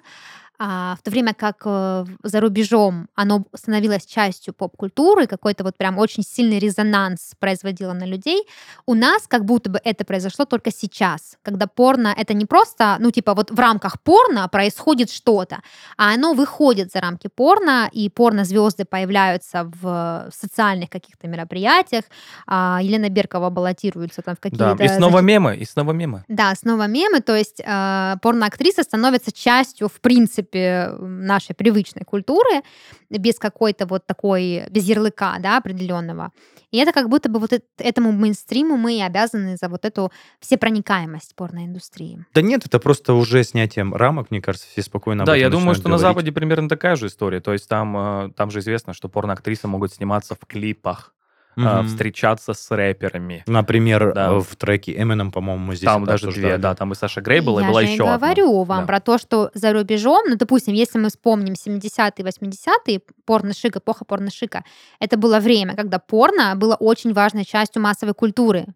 а в то время как э, за рубежом оно становилось частью поп-культуры, какой-то вот прям очень сильный резонанс производило на людей, у нас как будто бы это произошло только сейчас, когда порно это не просто, ну типа вот в рамках порно происходит что-то, а оно выходит за рамки порно, и порно-звезды появляются в социальных каких-то мероприятиях. А Елена Беркова баллотируется там в какие-то... Да, и снова мемы, и снова мемы. да, снова мемы, то есть э, порноактриса становится частью, в принципе, нашей привычной культуры, без какой-то вот такой, без ярлыка, да, определенного. И это как будто бы вот эт- этому мейнстриму мы и обязаны за вот эту всепроникаемость порноиндустрии. Да нет, это просто уже снятием рамок, мне кажется, все спокойно об Да, этом я думаю, что на говорить. Западе примерно такая же история. То есть там, э, там же известно, что порноактрисы могут сниматься в клипах, Мгм. встречаться с рэперами. Например, Да. э, в треке Eminem, по-моему, мы здесь там даже две, обсуждали. да, там и Саша Грей была, и Я была же и еще одна. говорю вам Да. про то, что за рубежом, ну, допустим, если мы вспомним 70-е, 80-е, порно-шик, эпоха порно-шика, это было время, когда порно было очень важной частью массовой культуры.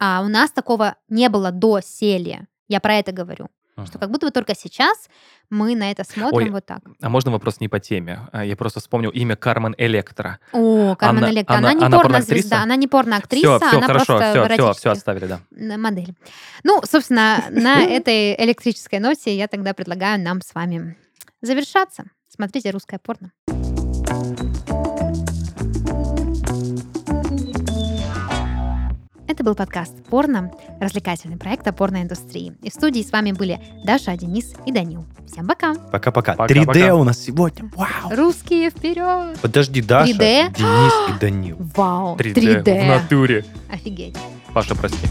А у нас такого не было до селия. Я про это говорю. Мгм. Что как будто бы только сейчас мы на это смотрим Ой, вот так. А можно вопрос не по теме? А, Я просто вспомнил имя Кармен Электро. О, Кармен Она- Электро. Она, она- не она порнозвезда, она не порноактриса, все, все, она хорошо, просто все, все, все отставили, да. модель. Ну, собственно, на этой электрической ноте я тогда предлагаю нам с вами завершаться. Смотрите русское порно. Это был подкаст «Порно», развлекательный проект о порноиндустрии. И в студии с вами были Даша, Денис и Данил. Всем пока! Пока-пока. Пока, 3D пока. у нас сегодня. Вау. Русские вперед! Подожди, Даша, 3D? Денис и Данил. Вау! 3D, в натуре. Офигеть! Паша, прости.